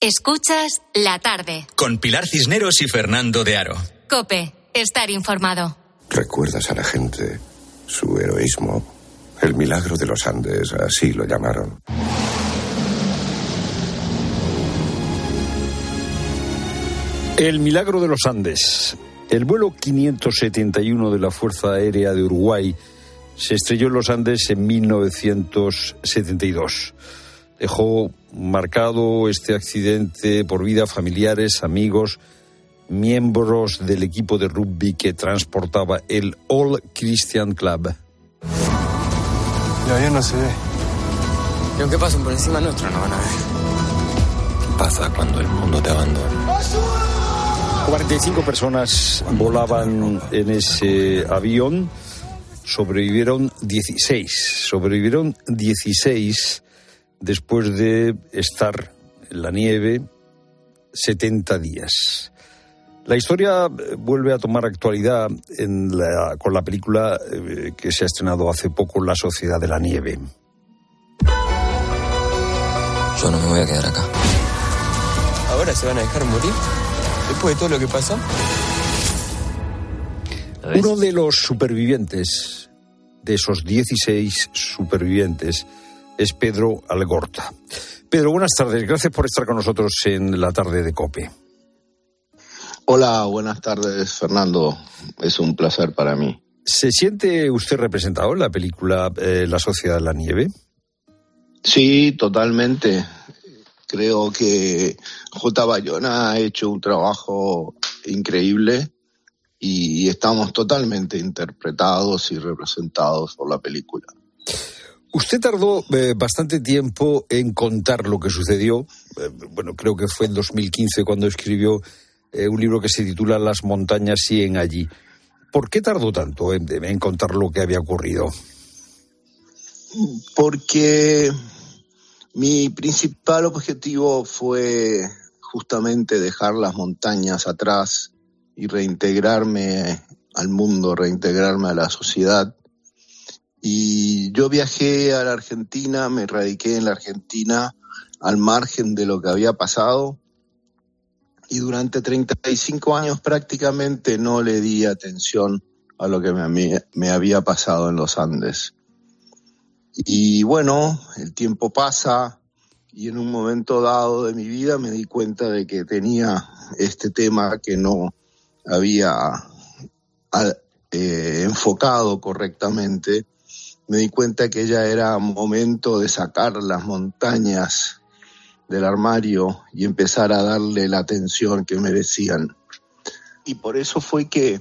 Escuchas la tarde. Con Pilar Cisneros y Fernando de Aro. Cope, estar informado. Recuerdas a la gente, su heroísmo, el milagro de los Andes, así lo llamaron. El milagro de los Andes. El vuelo 571 de la Fuerza Aérea de Uruguay se estrelló en los Andes en 1972. Dejó marcado este accidente por vida familiares, amigos, miembros del equipo de rugby que transportaba el All Christian Club. Y ayer no se ve. Y aunque pasen por encima nuestro, no van a ver. ¿Qué pasa cuando el mundo te abandona? 45 personas volaban en ese avión, sobrevivieron 16, sobrevivieron 16 después de estar en la nieve 70 días. La historia eh, vuelve a tomar actualidad en la- con la película eh, que se ha estrenado hace poco, La Sociedad de la Nieve. Yo no me voy a quedar acá. ¿Ahora se van a dejar morir? ¿Después de todo lo que pasó? Uno de los supervivientes, de esos 16 supervivientes, es Pedro Algorta. Pedro, buenas tardes. Gracias por estar con nosotros en la tarde de COPE. Hola, buenas tardes, Fernando. Es un placer para mí. ¿Se siente usted representado en la película eh, La Sociedad de la Nieve? Sí, totalmente. Creo que J. Bayona ha hecho un trabajo increíble y estamos totalmente interpretados y representados por la película. Usted tardó eh, bastante tiempo en contar lo que sucedió. Eh, bueno, creo que fue en 2015 cuando escribió eh, un libro que se titula Las montañas siguen allí. ¿Por qué tardó tanto en, en contar lo que había ocurrido? Porque mi principal objetivo fue justamente dejar las montañas atrás y reintegrarme al mundo, reintegrarme a la sociedad. Y yo viajé a la Argentina, me radiqué en la Argentina al margen de lo que había pasado y durante 35 años prácticamente no le di atención a lo que me, me había pasado en los Andes. Y bueno, el tiempo pasa y en un momento dado de mi vida me di cuenta de que tenía este tema que no había eh, enfocado correctamente. Me di cuenta que ya era momento de sacar las montañas del armario y empezar a darle la atención que merecían. Y por eso fue que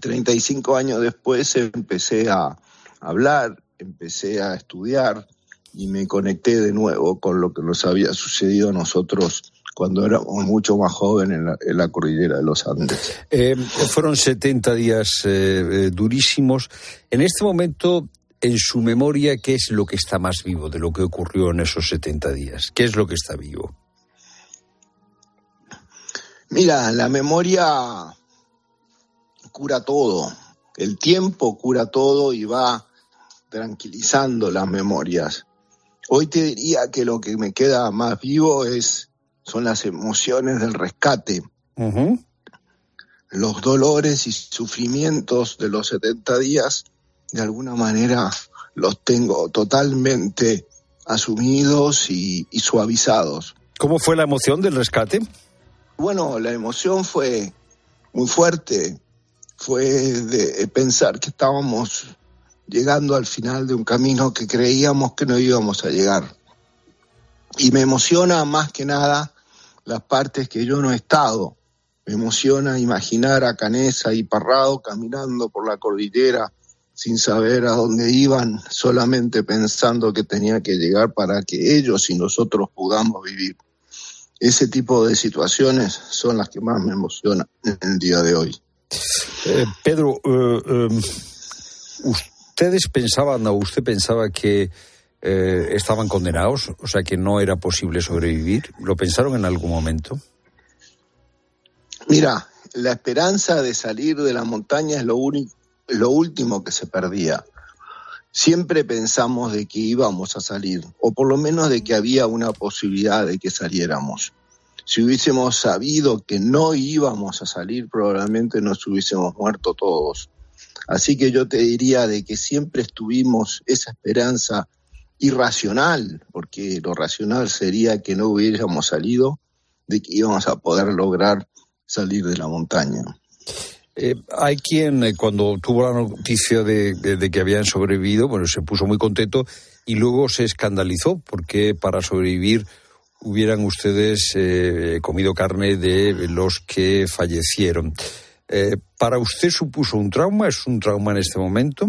35 años después empecé a hablar, empecé a estudiar y me conecté de nuevo con lo que nos había sucedido a nosotros cuando éramos mucho más jóvenes en la, en la cordillera de los Andes. Eh, fueron 70 días eh, eh, durísimos. En este momento, en su memoria, ¿qué es lo que está más vivo de lo que ocurrió en esos 70 días? ¿Qué es lo que está vivo? Mira, la memoria cura todo. El tiempo cura todo y va tranquilizando las memorias. Hoy te diría que lo que me queda más vivo es son las emociones del rescate. Los dolores y sufrimientos de los 70 días, de alguna manera los tengo totalmente asumidos y, y suavizados. ¿Cómo fue la emoción del rescate? Bueno, la emoción fue muy fuerte. Fue de pensar que estábamos llegando al final de un camino que creíamos que no íbamos a llegar. Y me emociona más que nada las partes que yo no he estado. Me emociona imaginar a Canesa y Parrado caminando por la cordillera sin saber a dónde iban, solamente pensando que tenía que llegar para que ellos y nosotros podamos vivir. Ese tipo de situaciones son las que más me emocionan en el día de hoy. Eh, Pedro, eh, eh, ¿ustedes pensaban o usted pensaba que eh, estaban condenados? O sea, que no era posible sobrevivir. ¿Lo pensaron en algún momento? Mira, la esperanza de salir de la montaña es lo, lo último que se perdía. Siempre pensamos de que íbamos a salir, o por lo menos de que había una posibilidad de que saliéramos. Si hubiésemos sabido que no íbamos a salir, probablemente nos hubiésemos muerto todos. Así que yo te diría de que siempre estuvimos esa esperanza irracional, porque lo racional sería que no hubiéramos salido, de que íbamos a poder lograr salir de la montaña. Eh, hay quien eh, cuando tuvo la noticia de, que habían sobrevivido, bueno, se puso muy contento y luego se escandalizó porque para sobrevivir hubieran ustedes eh, comido carne de los que fallecieron. Eh, ¿Para usted supuso un trauma? ¿Es un trauma en este momento?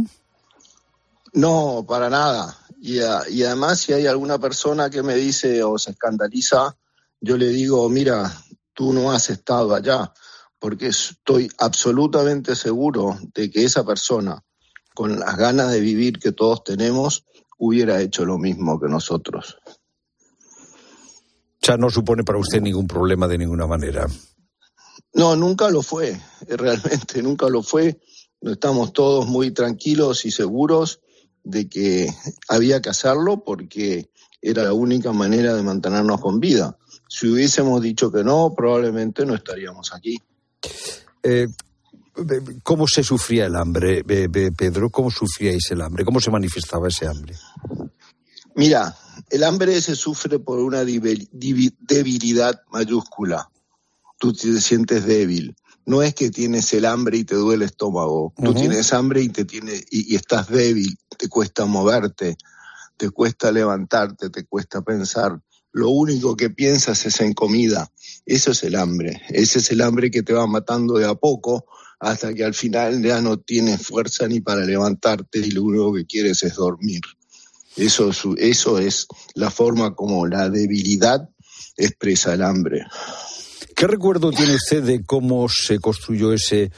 No, para nada. Y, y, además, si hay alguna persona que me dice o se escandaliza, yo le digo, mira, tú no has estado allá, porque estoy absolutamente seguro de que esa persona, con las ganas de vivir que todos tenemos, hubiera hecho lo mismo que nosotros. O sea, no supone para usted ningún problema de ninguna manera. No, nunca lo fue, realmente nunca lo fue. Estamos todos muy tranquilos y seguros de que había que hacerlo porque era la única manera de mantenernos con vida. Si hubiésemos dicho que no, probablemente no estaríamos aquí. Eh, ¿Cómo se sufría el hambre, Pedro? ¿Cómo sufríais el hambre? ¿Cómo se manifestaba ese hambre? Mira, el hambre se sufre por una debilidad mayúscula. Tú te sientes débil. No es que tienes el hambre y te duele el estómago. Tú uh -huh. tienes hambre y te tiene, y, y estás débil. Te cuesta moverte, te cuesta levantarte, te cuesta pensar. Lo único que piensas es en comida. Eso es el hambre. Ese es el hambre que te va matando de a poco hasta que al final ya no tienes fuerza ni para levantarte y lo único que quieres es dormir. Eso, eso es la forma como la debilidad expresa el hambre. ¿Qué recuerdo tiene usted de cómo se construyó ese,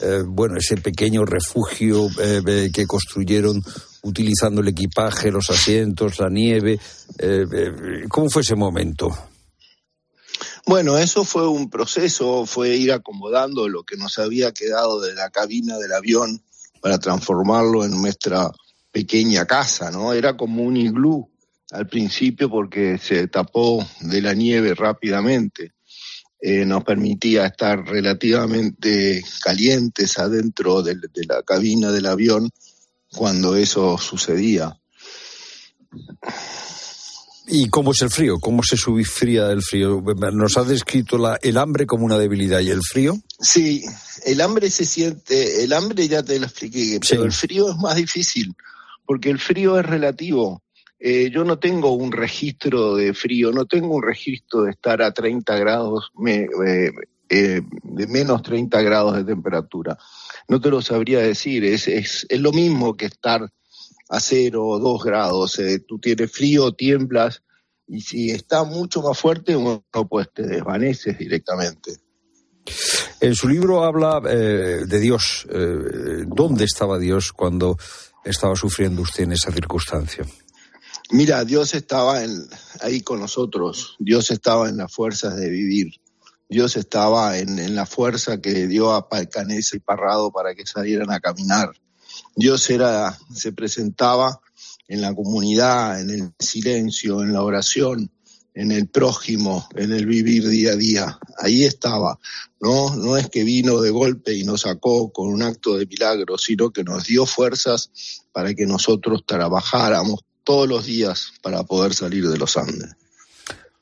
eh, bueno, ese pequeño refugio eh, que construyeron utilizando el equipaje, los asientos, la nieve? Eh, ¿Cómo fue ese momento? Bueno, eso fue un proceso, fue ir acomodando lo que nos había quedado de la cabina del avión para transformarlo en nuestra pequeña casa, ¿no? Era como un iglú al principio porque se tapó de la nieve rápidamente. Eh, nos permitía estar relativamente calientes adentro de, de la cabina del avión cuando eso sucedía. ¿Y cómo es el frío? ¿Cómo se sufría el frío? ¿Nos ha descrito la, el hambre como una debilidad y el frío? Sí, el hambre se siente, el hambre ya te lo expliqué, pero el frío es más difícil, porque el frío es relativo. Eh, yo no tengo un registro de frío, no tengo un registro de estar a 30 grados, me, eh, eh, de menos 30 grados de temperatura. No te lo sabría decir, es, es, es lo mismo que estar a cero o dos grados. Eh, tú tienes frío, tiemblas, y si está mucho más fuerte, bueno, pues te desvaneces directamente. En su libro habla de Dios. ¿Dónde estaba Dios cuando estaba sufriendo usted en esa circunstancia? Mira, Dios estaba en, ahí con nosotros. Dios estaba en las fuerzas de vivir. Dios estaba en, la fuerza que dio a Palcanés y Parrado para que salieran a caminar. Dios era, se presentaba en la comunidad, en el silencio, en la oración, en el prójimo, en el vivir día a día. Ahí estaba. No, no es que vino de golpe y nos sacó con un acto de milagro, sino que nos dio fuerzas para que nosotros trabajáramos todos los días para poder salir de los Andes.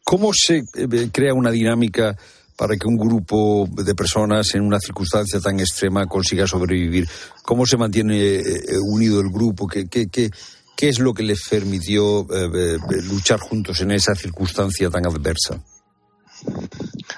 ¿Cómo se eh, crea una dinámica para que un grupo de personas en una circunstancia tan extrema consiga sobrevivir? ¿Cómo se mantiene eh, eh, unido el grupo? ¿Qué, qué, qué, ¿Qué es lo que les permitió eh, luchar juntos en esa circunstancia tan adversa?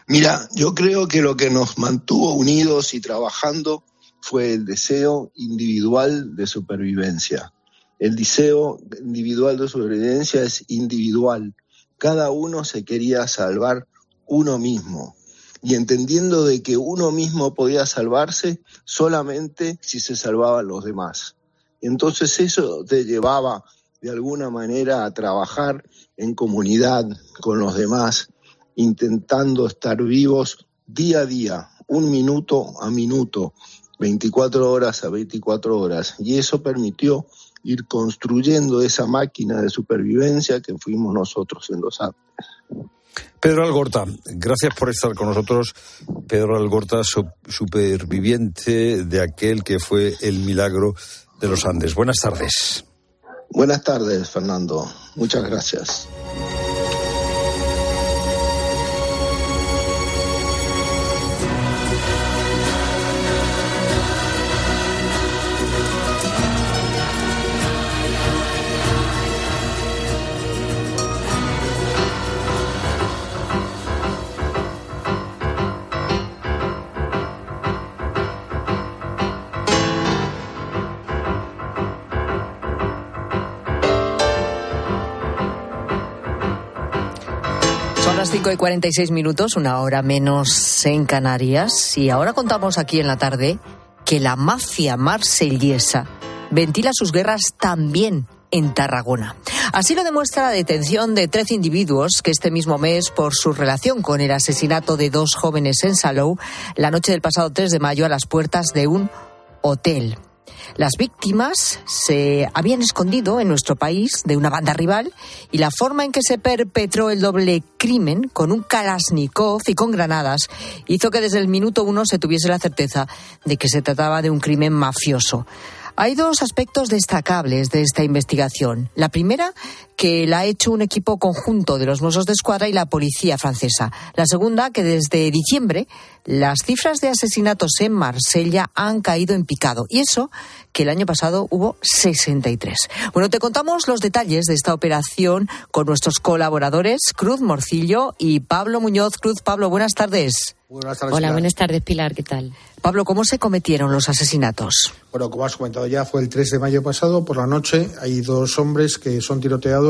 Mira, yo creo que lo que nos mantuvo unidos y trabajando fue el deseo individual de supervivencia. El deseo individual de supervivencia es individual. Cada uno se quería salvar uno mismo y entendiendo de que uno mismo podía salvarse solamente si se salvaban los demás. Entonces eso te llevaba de alguna manera a trabajar en comunidad con los demás, intentando estar vivos día a día, un minuto a minuto, 24 horas a 24 horas. Y eso permitió ir construyendo esa máquina de supervivencia que fuimos nosotros en los Andes. Pedro Algorta, gracias por estar con nosotros. Pedro Algorta, superviviente de aquel que fue el milagro de los Andes. Buenas tardes. Buenas tardes, Fernando. Muchas gracias. 5 y 46 minutos, una hora menos en Canarias. Y ahora contamos aquí en la tarde que la mafia marsellesa ventila sus guerras también en Tarragona. Así lo demuestra la detención de 13 individuos que este mismo mes, por su relación con el asesinato de dos jóvenes en Salou, la noche del pasado 3 de mayo a las puertas de un hotel. Las víctimas se habían escondido en nuestro país de una banda rival y la forma en que se perpetró el doble crimen con un Kalashnikov y con granadas hizo que desde el minuto uno se tuviese la certeza de que se trataba de un crimen mafioso. Hay dos aspectos destacables de esta investigación. La primera, que la ha hecho un equipo conjunto de los Mossos de Escuadra y la policía francesa. La segunda, que desde diciembre las cifras de asesinatos en Marsella han caído en picado. Y eso que el año pasado hubo 63. Bueno, te contamos los detalles de esta operación con nuestros colaboradores Cruz Morcillo y Pablo Muñoz. Cruz, Pablo, buenas tardes. Buenas tardes, Hola, buenas tardes, Pilar, ¿qué tal? Pablo, ¿cómo se cometieron los asesinatos? Bueno, como has comentado ya, fue el 3 de mayo pasado, por la noche, hay dos hombres que son tiroteados.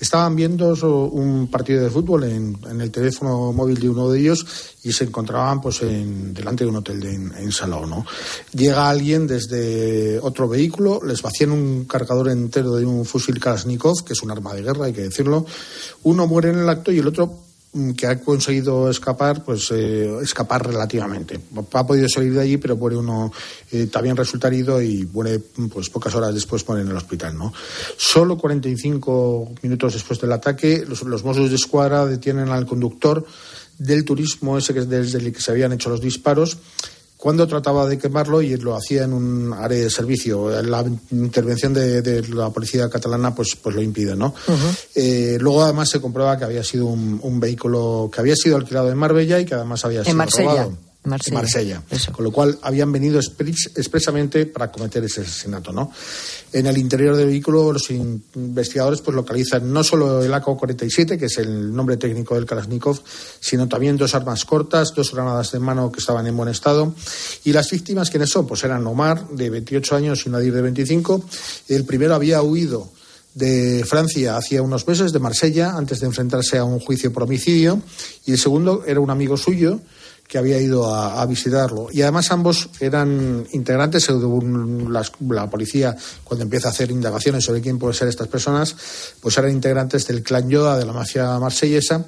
Estaban viendo un partido de fútbol en, el teléfono móvil de uno de ellos y se encontraban pues en, delante de un hotel en, en ¿no? Llega alguien desde otro vehículo, les vacían un cargador entero de un fusil Kalashnikov, que es un arma de guerra, hay que decirlo. Uno muere en el acto y el otro que ha conseguido escapar, pues eh, escapar relativamente. Ha podido salir de allí, pero puede uno eh, también resultar herido y muere pues pocas horas después muere en el hospital, ¿no? Solo 45 minutos después del ataque, los, los de Escuadra detienen al conductor del turismo ese que es desde el que se habían hecho los disparos cuando trataba de quemarlo y lo hacía en un área de servicio. La intervención de, la policía catalana pues, pues lo impide, ¿no? Eh, luego además se comprueba que había sido un, vehículo que había sido alquilado en Marbella y que además había sido robado. Marsella. Con lo cual habían venido expresamente para cometer ese asesinato, ¿no? En el interior del vehículo los investigadores pues localizan no solo el AK-47, que es el nombre técnico del Kalashnikov, sino también dos armas cortas, dos granadas de mano que estaban en buen estado. Y las víctimas, ¿quiénes son? Pues eran Omar, de 28 años, y Nadir, de 25. El primero había huido de Francia hacía unos meses, de Marsella, antes de enfrentarse a un juicio por homicidio. Y el segundo era un amigo suyo, que había ido a, visitarlo. Y además ambos eran integrantes, según la, policía, cuando empieza a hacer indagaciones sobre quién pueden ser estas personas, pues eran integrantes del clan Yoda de la mafia marsellesa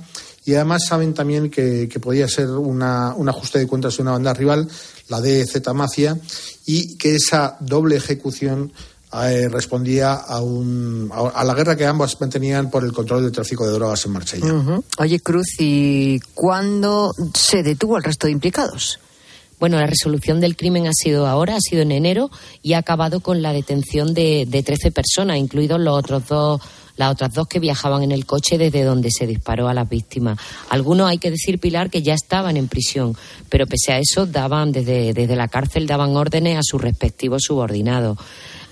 y además saben también que, podía ser una, un ajuste de cuentas de una banda rival, la DZ Mafia, y que esa doble ejecución eh, respondía a, un, a, la guerra que ambas mantenían por el control del tráfico de drogas en Marsella. Oye, Cruz, ¿y cuándo se detuvo el resto de implicados? Bueno, la resolución del crimen ha sido ahora, ha sido en enero y ha acabado con la detención de, de 13 personas, incluidos los otros dos las otras dos que viajaban en el coche desde donde se disparó a las víctimas. Algunos, hay que decir, Pilar, que ya estaban en prisión, pero pese a eso, daban desde, desde la cárcel daban órdenes a sus respectivos subordinados.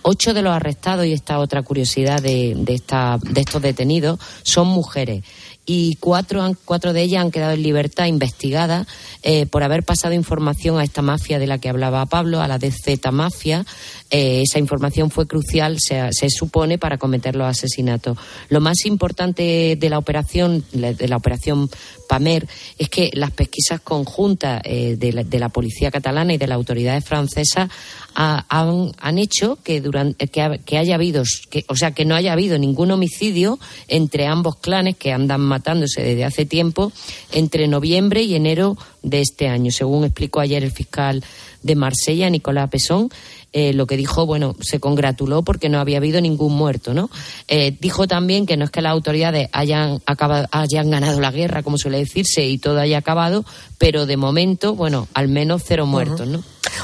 Ocho de los arrestados, y esta otra curiosidad de, esta, de estos detenidos, son mujeres y cuatro, cuatro de ellas han quedado en libertad investigadas eh, por haber pasado información a esta mafia de la que hablaba Pablo, a la DZ Mafia. Eh, esa información fue crucial, se, se, supone, para cometer los asesinatos. Lo más importante de la operación, de la operación PAMER, es que las pesquisas conjuntas eh, de, la, de, la, policía catalana y de las autoridades francesas han, han, hecho que durante que, que haya habido, que, o sea, que no haya habido ningún homicidio entre ambos clanes que andan matándose desde hace tiempo entre noviembre y enero de este año, según explicó ayer el fiscal de Marsella, Nicolás Pesón. Eh, lo que dijo, bueno, se congratuló porque no había habido ningún muerto, ¿no? Eh, dijo también que no es que las autoridades hayan, acabado, hayan ganado la guerra, como suele decirse, y todo haya acabado, pero de momento, bueno, al menos cero muertos, ¿no?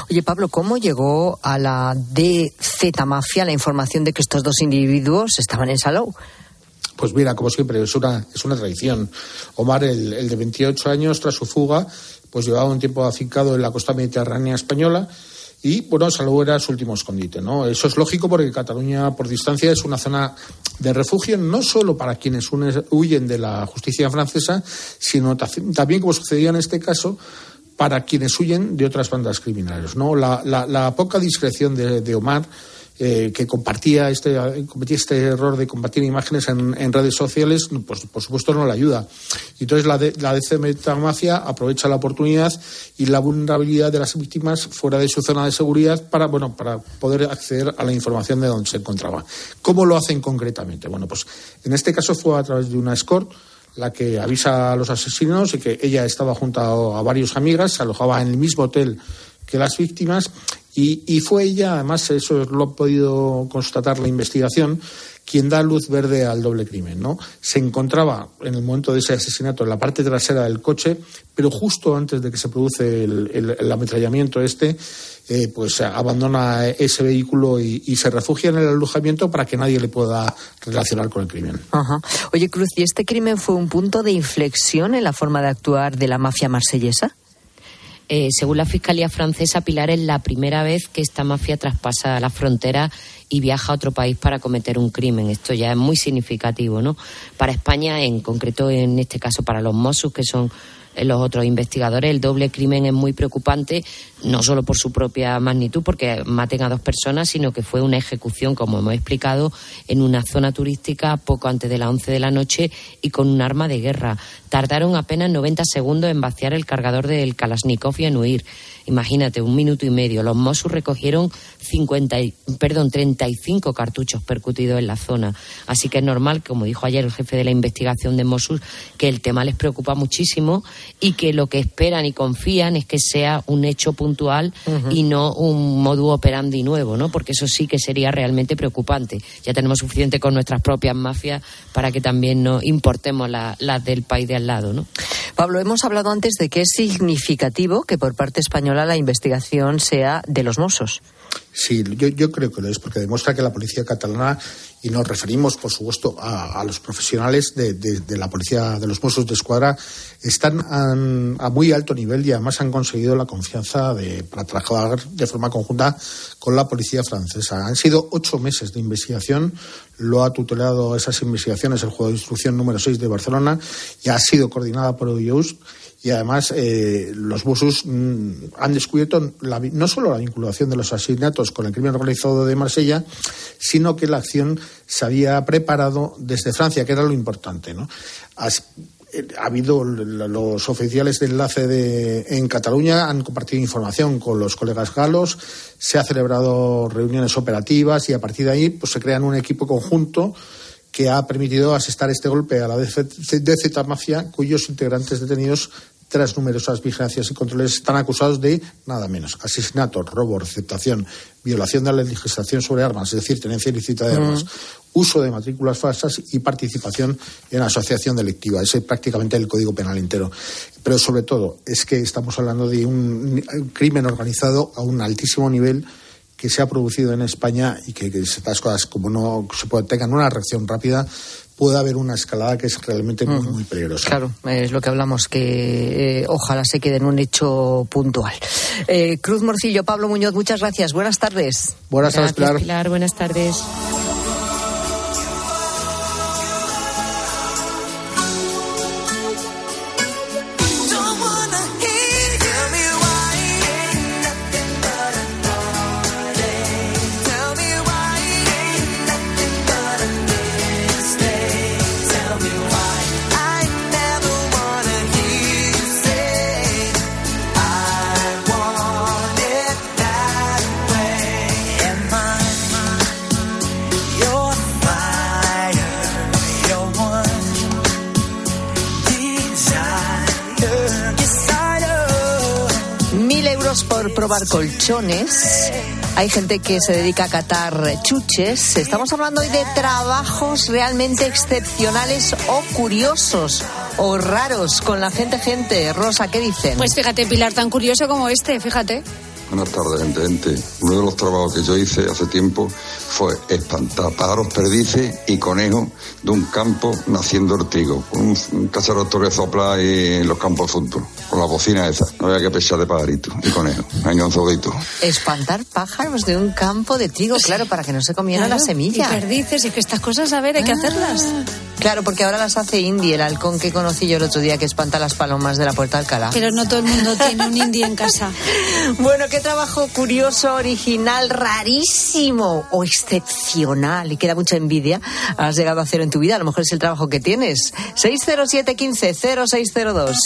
Oye, Pablo, ¿cómo llegó a la DZ Mafia la información de que estos dos individuos estaban en Salou? Pues mira, como siempre, es una, es una tradición. Omar, el, de 28 años, tras su fuga, pues llevaba un tiempo afincado en la costa mediterránea española y, bueno, Salou era su último escondite, ¿no? Eso es lógico porque Cataluña, por distancia, es una zona de refugio no solo para quienes huyen de la justicia francesa, sino también, como sucedía en este caso, para quienes huyen de otras bandas criminales, ¿no? La, poca discreción de Omar eh, que compartía este, cometía este error de compartir imágenes en, redes sociales, pues por supuesto no le ayuda. Entonces la, de, la DC Mafia aprovecha la oportunidad y la vulnerabilidad de las víctimas fuera de su zona de seguridad para, bueno, para poder acceder a la información de donde se encontraba. ¿Cómo lo hacen concretamente? Bueno, pues en este caso fue a través de una escort la que avisa a los asesinos y que ella estaba junto a varios amigas, se alojaba en el mismo hotel que las víctimas y, fue ella, además, eso lo ha podido constatar la investigación, quien da luz verde al doble crimen. ¿no? Se encontraba en el momento de ese asesinato en la parte trasera del coche, pero justo antes de que se produce el, ametrallamiento este, eh, pues abandona ese vehículo y, se refugia en el alojamiento para que nadie le pueda relacionar con el crimen. Oye, Cruz, ¿y este crimen fue un punto de inflexión en la forma de actuar de la mafia marsellesa? Eh, según la Fiscalía francesa, Pilar es la primera vez que esta mafia traspasa la frontera y viaja a otro país para cometer un crimen. Esto ya es muy significativo, ¿no? Para España, en concreto en este caso para los Mossos, que son los otros investigadores. El doble crimen es muy preocupante, no solo por su propia magnitud, porque maten a dos personas, sino que fue una ejecución, como hemos explicado, en una zona turística poco antes de las 11 de la noche y con un arma de guerra. Tardaron apenas 90 segundos en vaciar el cargador del Kalashnikov y en huir. Imagínate, un minuto y medio. Los Mossos recogieron 50, perdón, 35 cartuchos percutidos en la zona. Así que es normal, como dijo ayer el jefe de la investigación de Mossul, que el tema les preocupa muchísimo y que lo que esperan y confían es que sea un hecho puntual y no un modo operandi nuevo, ¿no? Porque eso sí que sería realmente preocupante. Ya tenemos suficiente con nuestras propias mafias para que también no importemos las del país de al lado, ¿no? Pablo, hemos hablado antes de que es significativo que por parte española la investigación sea de los Mossos. Sí, yo, yo, creo que lo es, porque demuestra que la policía catalana, y nos referimos, por supuesto, a, los profesionales de, la policía, de los Mossos de Escuadra, están a, muy alto nivel y además han conseguido la confianza de, para trabajar de forma conjunta con la policía francesa. Han sido ocho meses de investigación, lo ha tutelado esas investigaciones el juego de instrucción número 6 de Barcelona y ha sido coordinada por OIUS y además eh, los busos mm, han descubierto no solo la vinculación de los asesinatos con el crimen organizado de Marsella, sino que la acción se había preparado desde Francia, que era lo importante. ¿no? Eh, ha habido los oficiales de enlace de, en Cataluña han compartido información con los colegas galos, se ha celebrado reuniones operativas y a partir de ahí pues, se crean un equipo conjunto que ha permitido asestar este golpe a la DZ Mafia, cuyos integrantes detenidos tras numerosas vigilancias y controles están acusados de nada menos asesinato, robo, receptación, violación de la legislación sobre armas, es decir, tenencia ilícita de armas, uso de matrículas falsas y participación en asociación delictiva. Ese es prácticamente el Código Penal entero. Pero sobre todo es que estamos hablando de un crimen organizado a un altísimo nivel que se ha producido en España y que, estas cosas, como no se puede, tengan una reacción rápida, puede haber una escalada que es realmente muy, peligrosa. Claro, es lo que hablamos, que eh, ojalá se quede en un hecho puntual. Eh, Cruz Morcillo, Pablo Muñoz, muchas gracias. Buenas tardes. Buenas tardes, Pilar. Pilar. Buenas tardes. Colchones. Hay gente que se dedica a catar chuches. Estamos hablando hoy de trabajos realmente excepcionales o curiosos o raros con la gente, gente. Rosa, ¿qué dicen? Pues fíjate, Pilar, tan curioso como este, fíjate. Buenas tardes, gente, gente. Uno de los trabajos que yo hice hace tiempo fue espantar pájaros perdices y conejos de un campo naciendo ortigo, con un, un cacharro que sopla ahí en los campos de fútbol, con la bocina esa. No había que pesar de pajaritos y conejos, enganzaditos. Espantar pájaros de un campo de trigo, claro, para que no se comieran Claro, la semilla. Y perdices, y que estas cosas, a ver, hay que hacerlas. Claro, porque ahora las hace Indy, el halcón que conocí yo el otro día que espanta las palomas de la puerta de Alcalá. Pero no todo el mundo tiene un indie en casa. Bueno, qué trabajo curioso, original, rarísimo o excepcional y queda mucha envidia has llegado a hacer en tu vida. A lo mejor es el trabajo que tienes. 607 15 0602.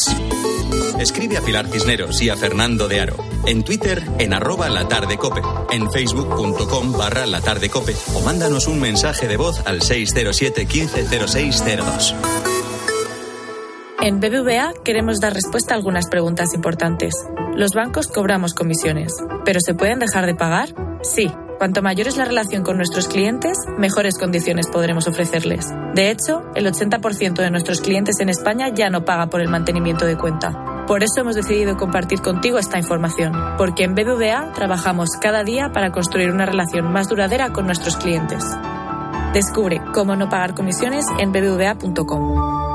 Escribe a Pilar Cisneros y a Fernando de Aro. En Twitter, en arroba la tarde cope. En facebook.com barra la tarde cope. O mándanos un mensaje de voz al 607 15 0602. En BBVA queremos dar respuesta a algunas preguntas importantes. Los bancos cobramos comisiones, pero ¿se pueden dejar de pagar? Sí. Cuanto mayor es la relación con nuestros clientes, mejores condiciones podremos ofrecerles. De hecho, el 80% de nuestros clientes en España ya no paga por el mantenimiento de cuenta. Por eso hemos decidido compartir contigo esta información, porque en BBVA trabajamos cada día para construir una relación más duradera con nuestros clientes. Descubre cómo no pagar comisiones en bbva.com.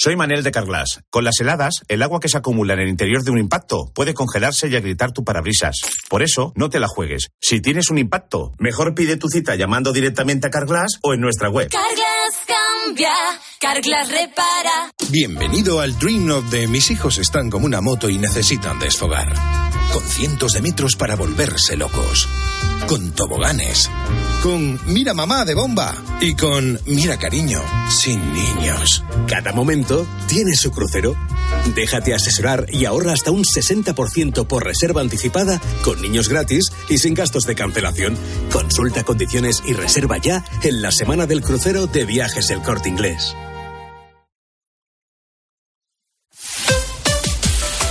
Soy Manel de Carglass. Con las heladas, el agua que se acumula en el interior de un impacto puede congelarse y agrietar tu parabrisas. Por eso, no te la juegues. Si tienes un impacto, mejor pide tu cita llamando directamente a Carglass o en nuestra web. Carglass cambia, Carglass repara. Bienvenido al Dream of de mis hijos están como una moto y necesitan desfogar. Con cientos de metros para volverse locos. Con toboganes. Con mira mamá de bomba. Y con mira cariño, sin niños. Cada momento tiene su crucero. Déjate asesorar y ahorra hasta un 60% por reserva anticipada con niños gratis y sin gastos de cancelación. Consulta condiciones y reserva ya en la semana del crucero de viajes El Corte Inglés.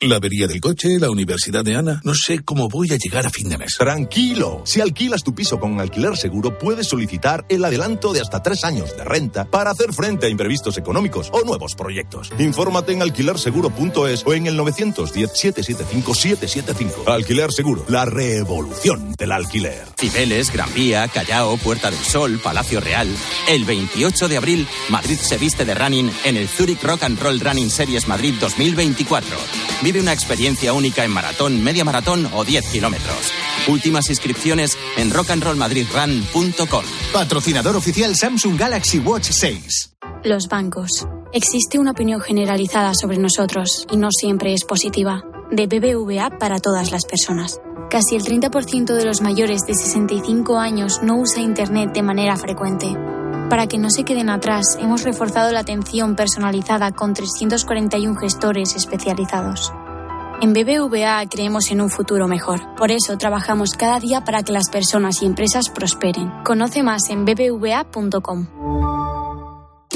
La avería del coche, la universidad de Ana. No sé cómo voy a llegar a fin de mes. Tranquilo, si alquilas tu piso con alquiler seguro, puedes solicitar el adelanto de hasta tres años de renta para hacer frente a imprevistos económicos o nuevos proyectos. Infórmate en alquilerseguro.es o en el 910-775-775. Alquiler Seguro, la revolución del alquiler. Cibeles, Gran Vía, Callao, Puerta del Sol, Palacio Real. El 28 de abril, Madrid se viste de running en el Zurich Rock and Roll Running Series Madrid 2024. Vive una experiencia única en maratón, media maratón o 10 kilómetros. Últimas inscripciones en rockandrollmadridrun.com. Patrocinador oficial Samsung Galaxy Watch 6. Los bancos. Existe una opinión generalizada sobre nosotros y no siempre es positiva. De BBVA para todas las personas. Casi el 30% de los mayores de 65 años no usa Internet de manera frecuente. Para que no se queden atrás, hemos reforzado la atención personalizada con 341 gestores especializados. En BBVA creemos en un futuro mejor. Por eso trabajamos cada día para que las personas y empresas prosperen. Conoce más en bbva.com.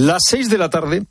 Las seis de la tarde.